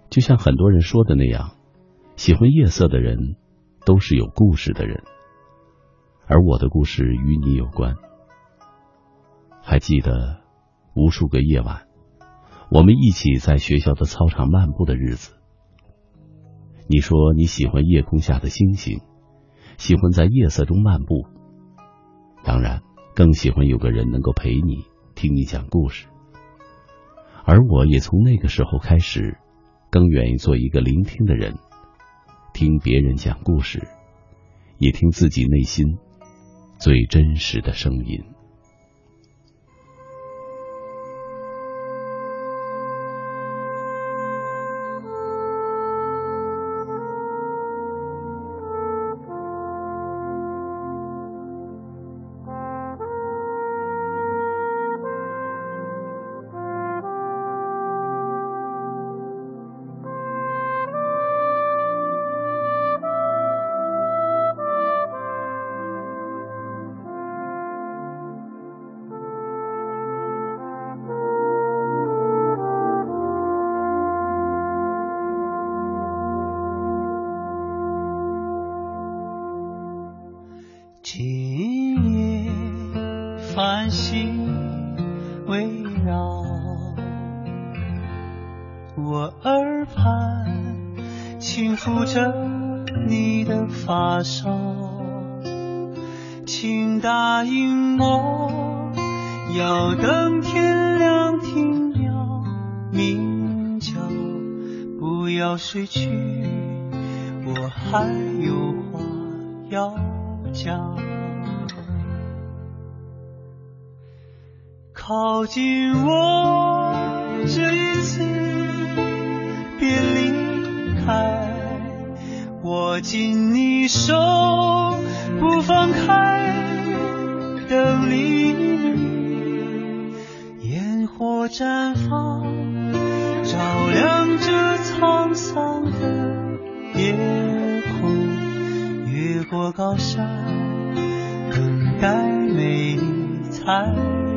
就像很多人说的那样，喜欢夜色的人都是有故事的人，而我的故事与你有关。还记得无数个夜晚。我们一起在学校的操场漫步的日子。你说你喜欢夜空下的星星，喜欢在夜色中漫步，当然更喜欢有个人能够陪你，听你讲故事。而我也从那个时候开始，更愿意做一个聆听的人，听别人讲故事，也听自己内心最真实的声音。请答应我，要等天亮听鸟鸣叫，不要睡去，我还有话要讲。靠近我，这一次别离开，握紧你手不放开，等黎明，烟火绽放，照亮这沧桑的夜空，越过高山，等待美丽彩。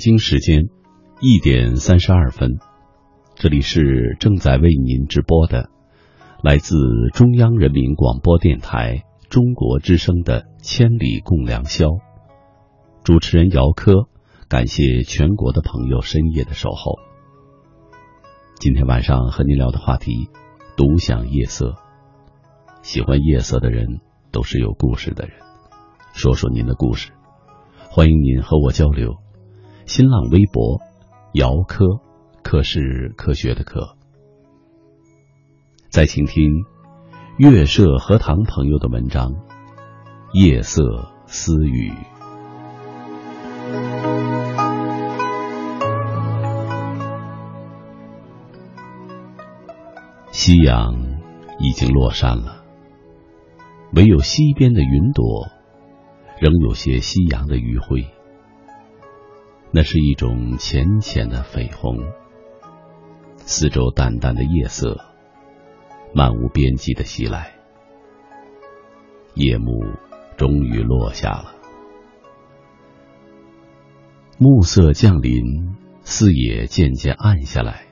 北京时间一点三十二分，这里是正在为您直播的，来自中央人民广播电台中国之声的《千里共良宵》。主持人姚科，感谢全国的朋友深夜的守候。今天晚上和您聊的话题：独享夜色。喜欢夜色的人都是有故事的人，说说您的故事，欢迎您和我交流。新浪微博，姚科，科是科学的科。再请听月社荷塘朋友的文章《夜色私语》。夕阳已经落山了，唯有西边的云朵，仍有些夕阳的余晖。那是一种浅浅的绯红，四周淡淡的夜色，漫无边际的袭来。夜幕终于落下了，暮色降临，四野渐渐暗下来。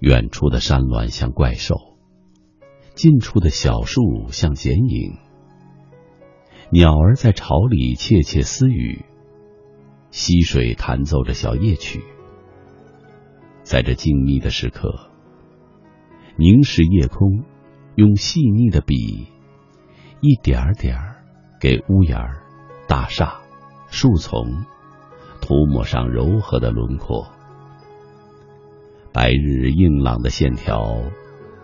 远处的山峦像怪兽，近处的小树像剪影。鸟儿在巢里窃窃私语。溪水弹奏着小夜曲，在这静谧的时刻，凝视夜空，用细腻的笔，一点儿点儿给屋檐、大厦、树丛涂抹上柔和的轮廓。白日硬朗的线条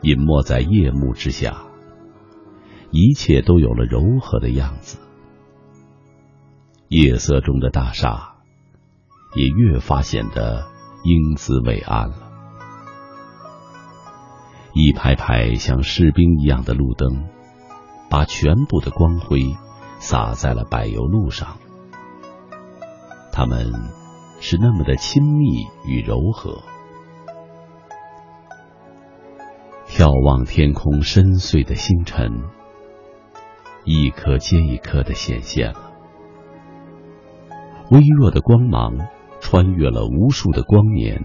隐没在夜幕之下，一切都有了柔和的样子。夜色中的大厦。也越发显得英姿伟岸了。一排排像士兵一样的路灯，把全部的光辉洒在了柏油路上。他们是那么的亲密与柔和。眺望天空深邃的星辰，一颗接一颗的显现了，微弱的光芒。穿越了无数的光年，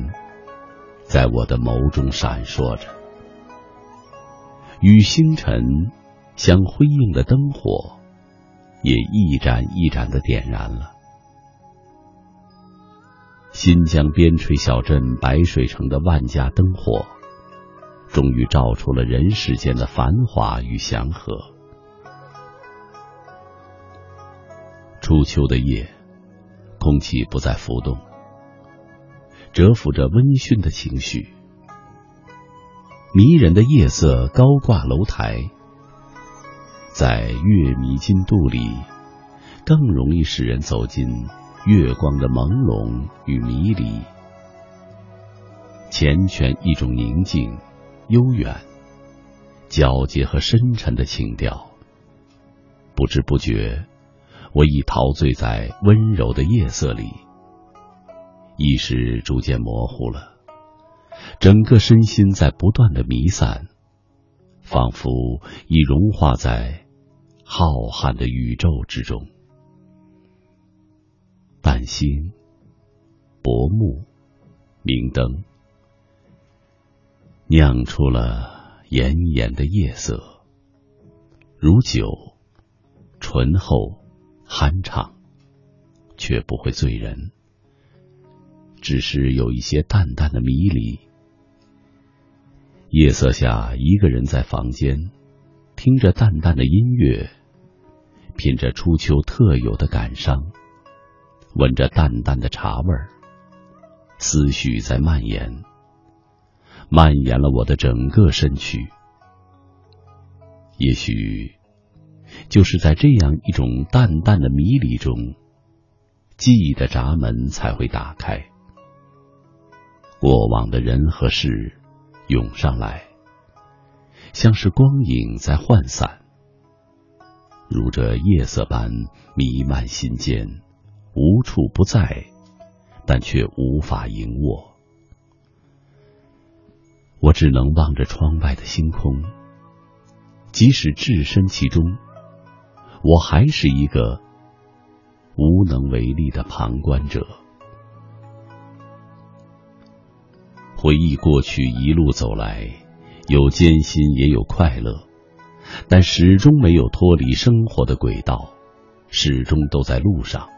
在我的眸中闪烁着，与星辰相辉映的灯火，也一盏一盏的点燃了。新疆边陲小镇白水城的万家灯火，终于照出了人世间的繁华与祥和。初秋的夜，空气不再浮动。蛰伏着温煦的情绪，迷人的夜色高挂楼台，在月迷津渡里，更容易使人走进月光的朦胧与迷离，缱绻一种宁静、悠远、皎洁和深沉的情调。不知不觉，我已陶醉在温柔的夜色里。意识逐渐模糊了，整个身心在不断的弥散，仿佛已融化在浩瀚的宇宙之中。半星、薄暮、明灯，酿出了炎炎的夜色，如酒，醇厚、酣畅，却不会醉人。只是有一些淡淡的迷离。夜色下，一个人在房间，听着淡淡的音乐，品着初秋特有的感伤，闻着淡淡的茶味儿，思绪在蔓延，蔓延了我的整个身躯。也许，就是在这样一种淡淡的迷离中，记忆的闸门才会打开。过往的人和事涌上来，像是光影在涣散，如这夜色般弥漫心间，无处不在，但却无法盈握。我只能望着窗外的星空，即使置身其中，我还是一个无能为力的旁观者。回忆过去，一路走来，有艰辛也有快乐，但始终没有脱离生活的轨道，始终都在路上。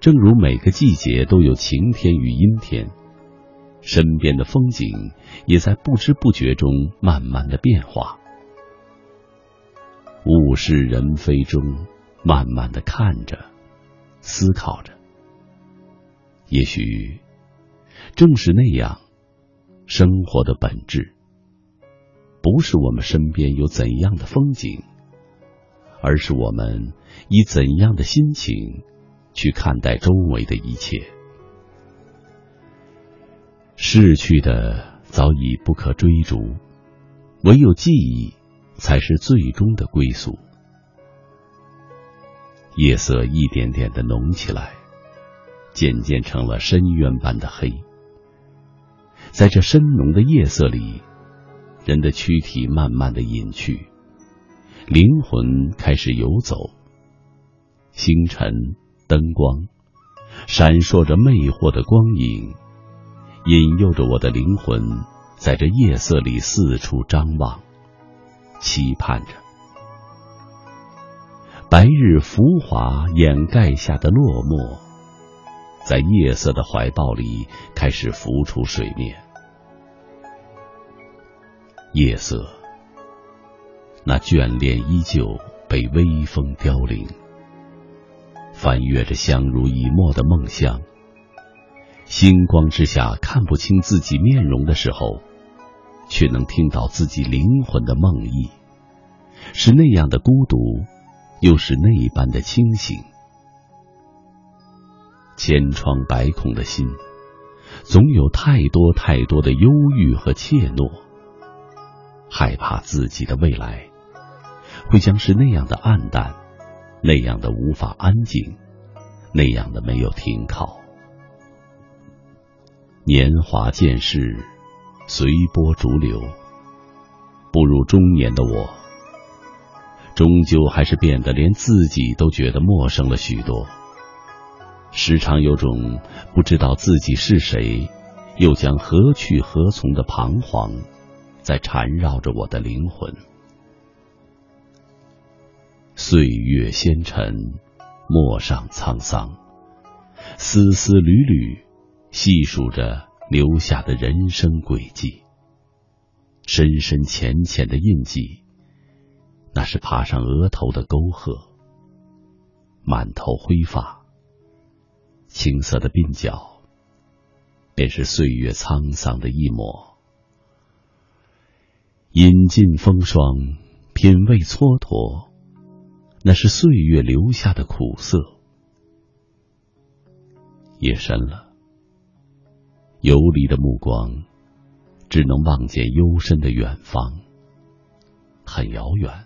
正如每个季节都有晴天与阴天，身边的风景也在不知不觉中慢慢的变化。物是人非中，慢慢的看着，思考着。也许正是那样，生活的本质不是我们身边有怎样的风景，而是我们以怎样的心情去看待周围的一切。逝去的早已不可追逐，唯有记忆才是最终的归宿。夜色一点点的浓起来。渐渐成了深渊般的黑，在这深浓的夜色里，人的躯体慢慢的隐去，灵魂开始游走。星辰、灯光，闪烁着魅惑的光影，引诱着我的灵魂，在这夜色里四处张望，期盼着白日浮华掩盖下的落寞。在夜色的怀抱里，开始浮出水面。夜色，那眷恋依旧被微风凋零。翻阅着相濡以沫的梦乡，星光之下看不清自己面容的时候，却能听到自己灵魂的梦呓，是那样的孤独，又是那一般的清醒。千疮百孔的心，总有太多太多的忧郁和怯懦，害怕自己的未来会将是那样的暗淡，那样的无法安静，那样的没有停靠。年华渐逝，随波逐流，步入中年的我，终究还是变得连自己都觉得陌生了许多。时常有种不知道自己是谁，又将何去何从的彷徨，在缠绕着我的灵魂。岁月纤尘，陌上沧桑，丝丝缕缕，细数着留下的人生轨迹。深深浅浅的印记，那是爬上额头的沟壑，满头灰发。青色的鬓角，便是岁月沧桑的一抹。饮尽风霜，品味蹉跎，那是岁月留下的苦涩。夜深了，游离的目光，只能望见幽深的远方，很遥远。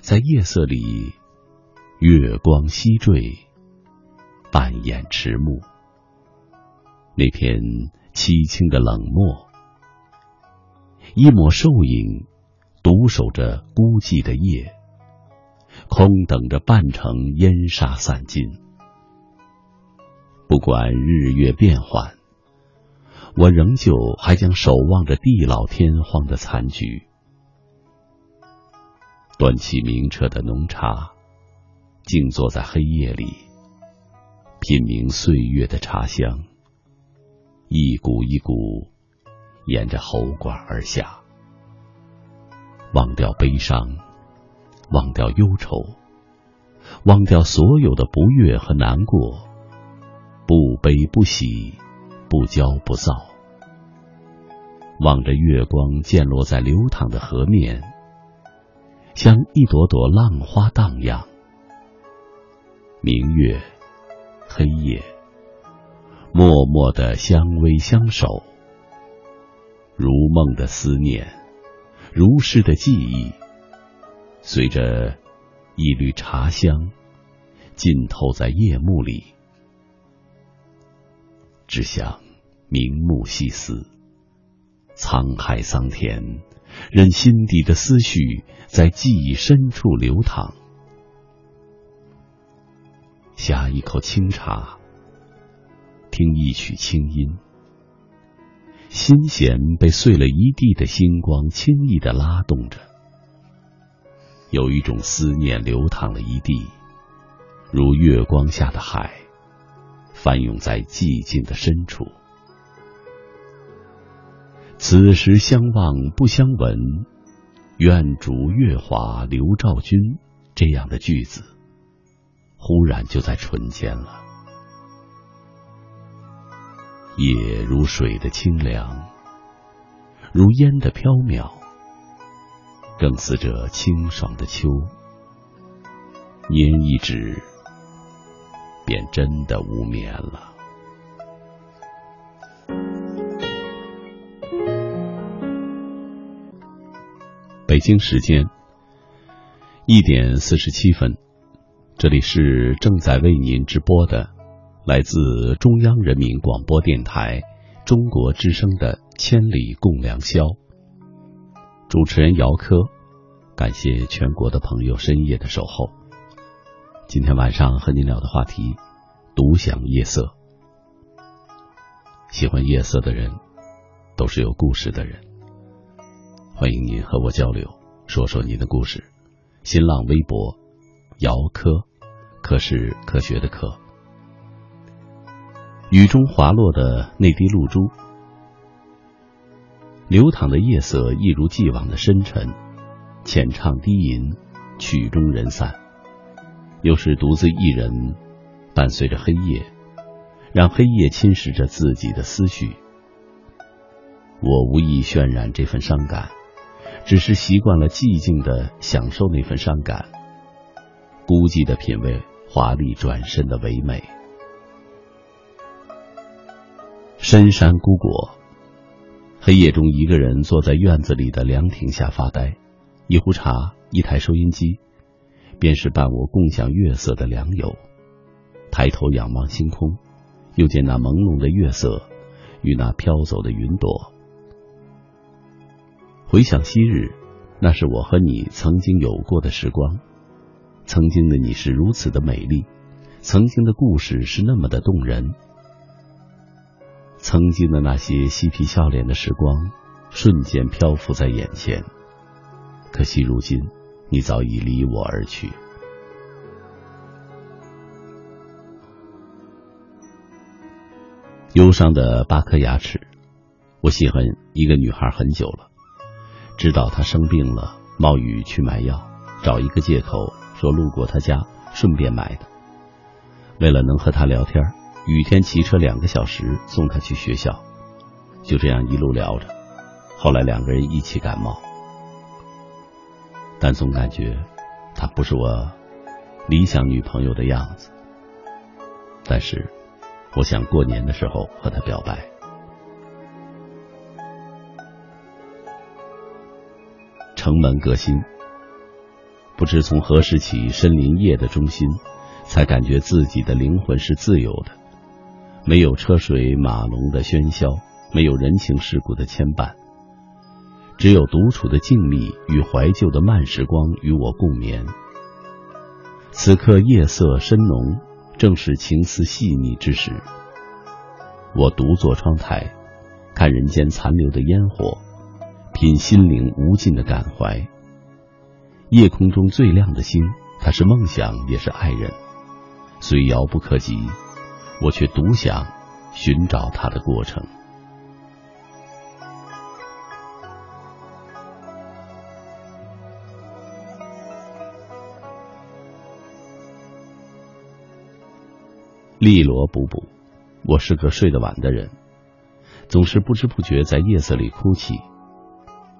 在夜色里，月光西坠。半掩迟暮，那片凄清的冷漠，一抹瘦影，独守着孤寂的夜，空等着半城烟沙散尽。不管日月变幻，我仍旧还将守望着地老天荒的残局。端起明澈的浓茶，静坐在黑夜里。品茗岁月的茶香，一股一股沿着喉管而下，忘掉悲伤，忘掉忧愁，忘掉所有的不悦和难过，不悲不喜，不骄不躁，望着月光溅落在流淌的河面，像一朵朵浪花荡漾，明月。黑夜，默默的相偎相守，如梦的思念，如诗的记忆，随着一缕茶香，浸透在夜幕里。只想明目细思，沧海桑田，任心底的思绪在记忆深处流淌。下一口清茶，听一曲清音，心弦被碎了一地的星光轻易的拉动着，有一种思念流淌了一地，如月光下的海，翻涌在寂静的深处。此时相望不相闻，愿逐月华流照君。这样的句子，忽然就在唇间了。夜如水的清凉，如烟的飘渺，更似这清爽的秋。拈一指，便真的无眠了。北京时间一点四十七分，这里是正在为您直播的。来自中央人民广播电台中国之声的《千里共良宵》，主持人姚科，感谢全国的朋友深夜的守候。今天晚上和您聊的话题：独享夜色。喜欢夜色的人，都是有故事的人。欢迎您和我交流，说说您的故事。新浪微博：姚科，科是科学的科。雨中滑落的那滴露珠，流淌的夜色一如既往的深沉，浅唱低吟，曲终人散。又是独自一人，伴随着黑夜，让黑夜侵蚀着自己的思绪。我无意渲染这份伤感，只是习惯了寂静的享受那份伤感，孤寂的品味华丽转身的唯美。深山孤果，黑夜中，一个人坐在院子里的凉亭下发呆，一壶茶，一台收音机，便是伴我共享月色的良友。抬头仰望星空，又见那朦胧的月色与那飘走的云朵。回想昔日，那是我和你曾经有过的时光。曾经的你是如此的美丽，曾经的故事是那么的动人。曾经的那些嬉皮笑脸的时光，瞬间漂浮在眼前。可惜如今，你早已离我而去。忧伤的八颗牙齿，我喜欢一个女孩很久了，知道她生病了，冒雨去买药，找一个借口说路过她家，顺便买的。为了能和她聊天。雨天骑车两个小时送她去学校，就这样一路聊着，后来两个人一起感冒，但总感觉她不是我理想女朋友的样子。但是，我想过年的时候和她表白。城门革新，不知从何时起，身临夜的中心，才感觉自己的灵魂是自由的。没有车水马龙的喧嚣，没有人情世故的牵绊，只有独处的静谧与怀旧的慢时光与我共眠。此刻夜色深浓，正是情思细腻之时。我独坐窗台，看人间残留的烟火，品心灵无尽的感怀。夜空中最亮的星，它是梦想，也是爱人，虽遥不可及。我却独享寻找它的过程。利罗补补，我是个睡得晚的人，总是不知不觉在夜色里哭泣。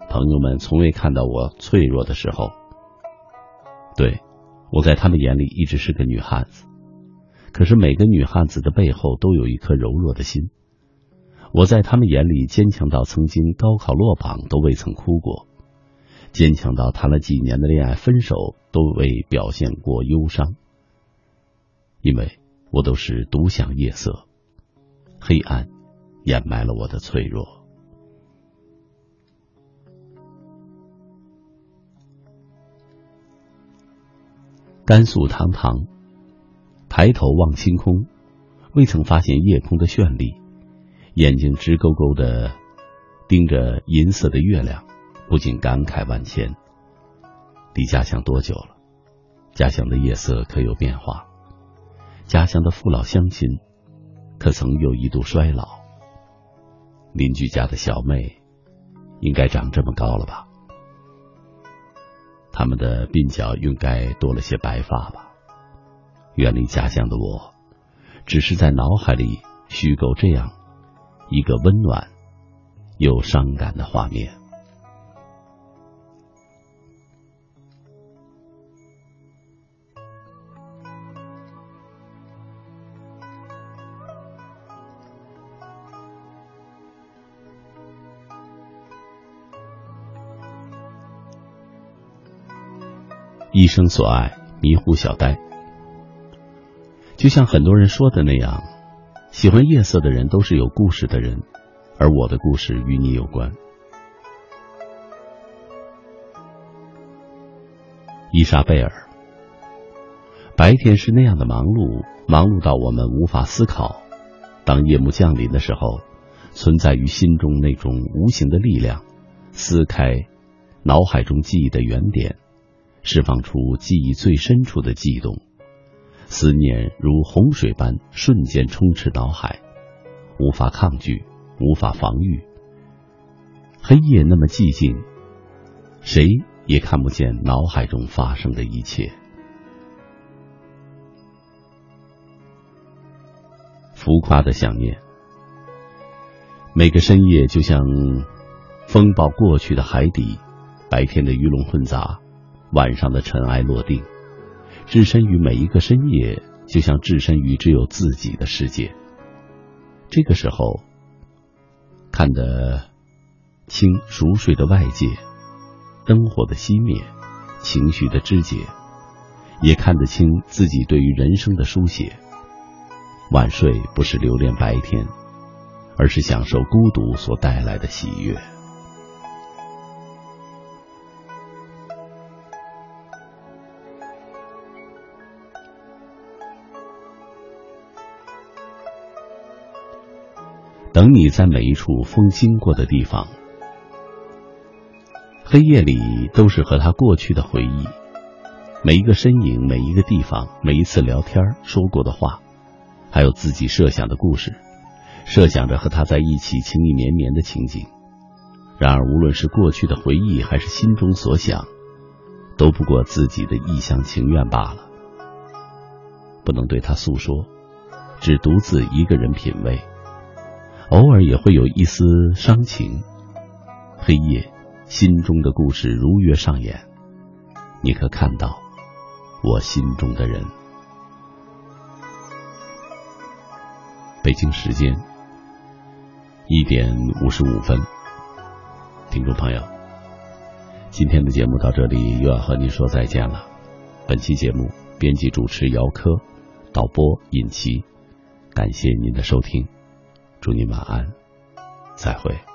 朋友们从未看到我脆弱的时候，对我在他们眼里一直是个女汉子。可是每个女汉子的背后都有一颗柔弱的心。我在他们眼里坚强到曾经高考落榜都未曾哭过，坚强到谈了几年的恋爱分手都未表现过忧伤。因为我都是独享夜色，黑暗掩埋了我的脆弱。甘肃堂堂。抬头望星空，未曾发现夜空的绚丽，眼睛直勾勾的盯着银色的月亮，不禁感慨万千。离家乡多久了？家乡的夜色可有变化？家乡的父老乡亲，可曾又一度衰老？邻居家的小妹，应该长这么高了吧？他们的鬓角应该多了些白发吧？远离家乡的我，只是在脑海里虚构这样一个温暖又伤感的画面。生所爱，迷糊小呆。就像很多人说的那样，喜欢夜色的人都是有故事的人，而我的故事与你有关。伊莎贝尔，白天是那样的忙碌，忙碌到我们无法思考。当夜幕降临的时候，存在于心中那种无形的力量，撕开脑海中记忆的原点。释放出记忆最深处的悸动，思念如洪水般瞬间充斥脑海，无法抗拒，无法防御。黑夜那么寂静，谁也看不见脑海中发生的一切。浮夸的想念，每个深夜就像风暴过去的海底，白天的鱼龙混杂。晚上的尘埃落定，置身于每一个深夜，就像置身于只有自己的世界。这个时候，看得清熟睡的外界，灯火的熄灭，情绪的肢解，也看得清自己对于人生的书写。晚睡不是留恋白天，而是享受孤独所带来的喜悦。等你在每一处风经过的地方，黑夜里都是和他过去的回忆，每一个身影，每一个地方，每一次聊天说过的话，还有自己设想的故事，设想着和他在一起情意绵绵的情景。然而，无论是过去的回忆，还是心中所想，都不过自己的一厢情愿罢了，不能对他诉说，只独自一个人品味。偶尔也会有一丝伤情，黑夜，心中的故事如约上演，你可看到我心中的人？北京时间一点五十五分，听众朋友，今天的节目到这里又要和您说再见了。本期节目编辑主持姚科，导播尹奇，感谢您的收听。祝你晚安，再会。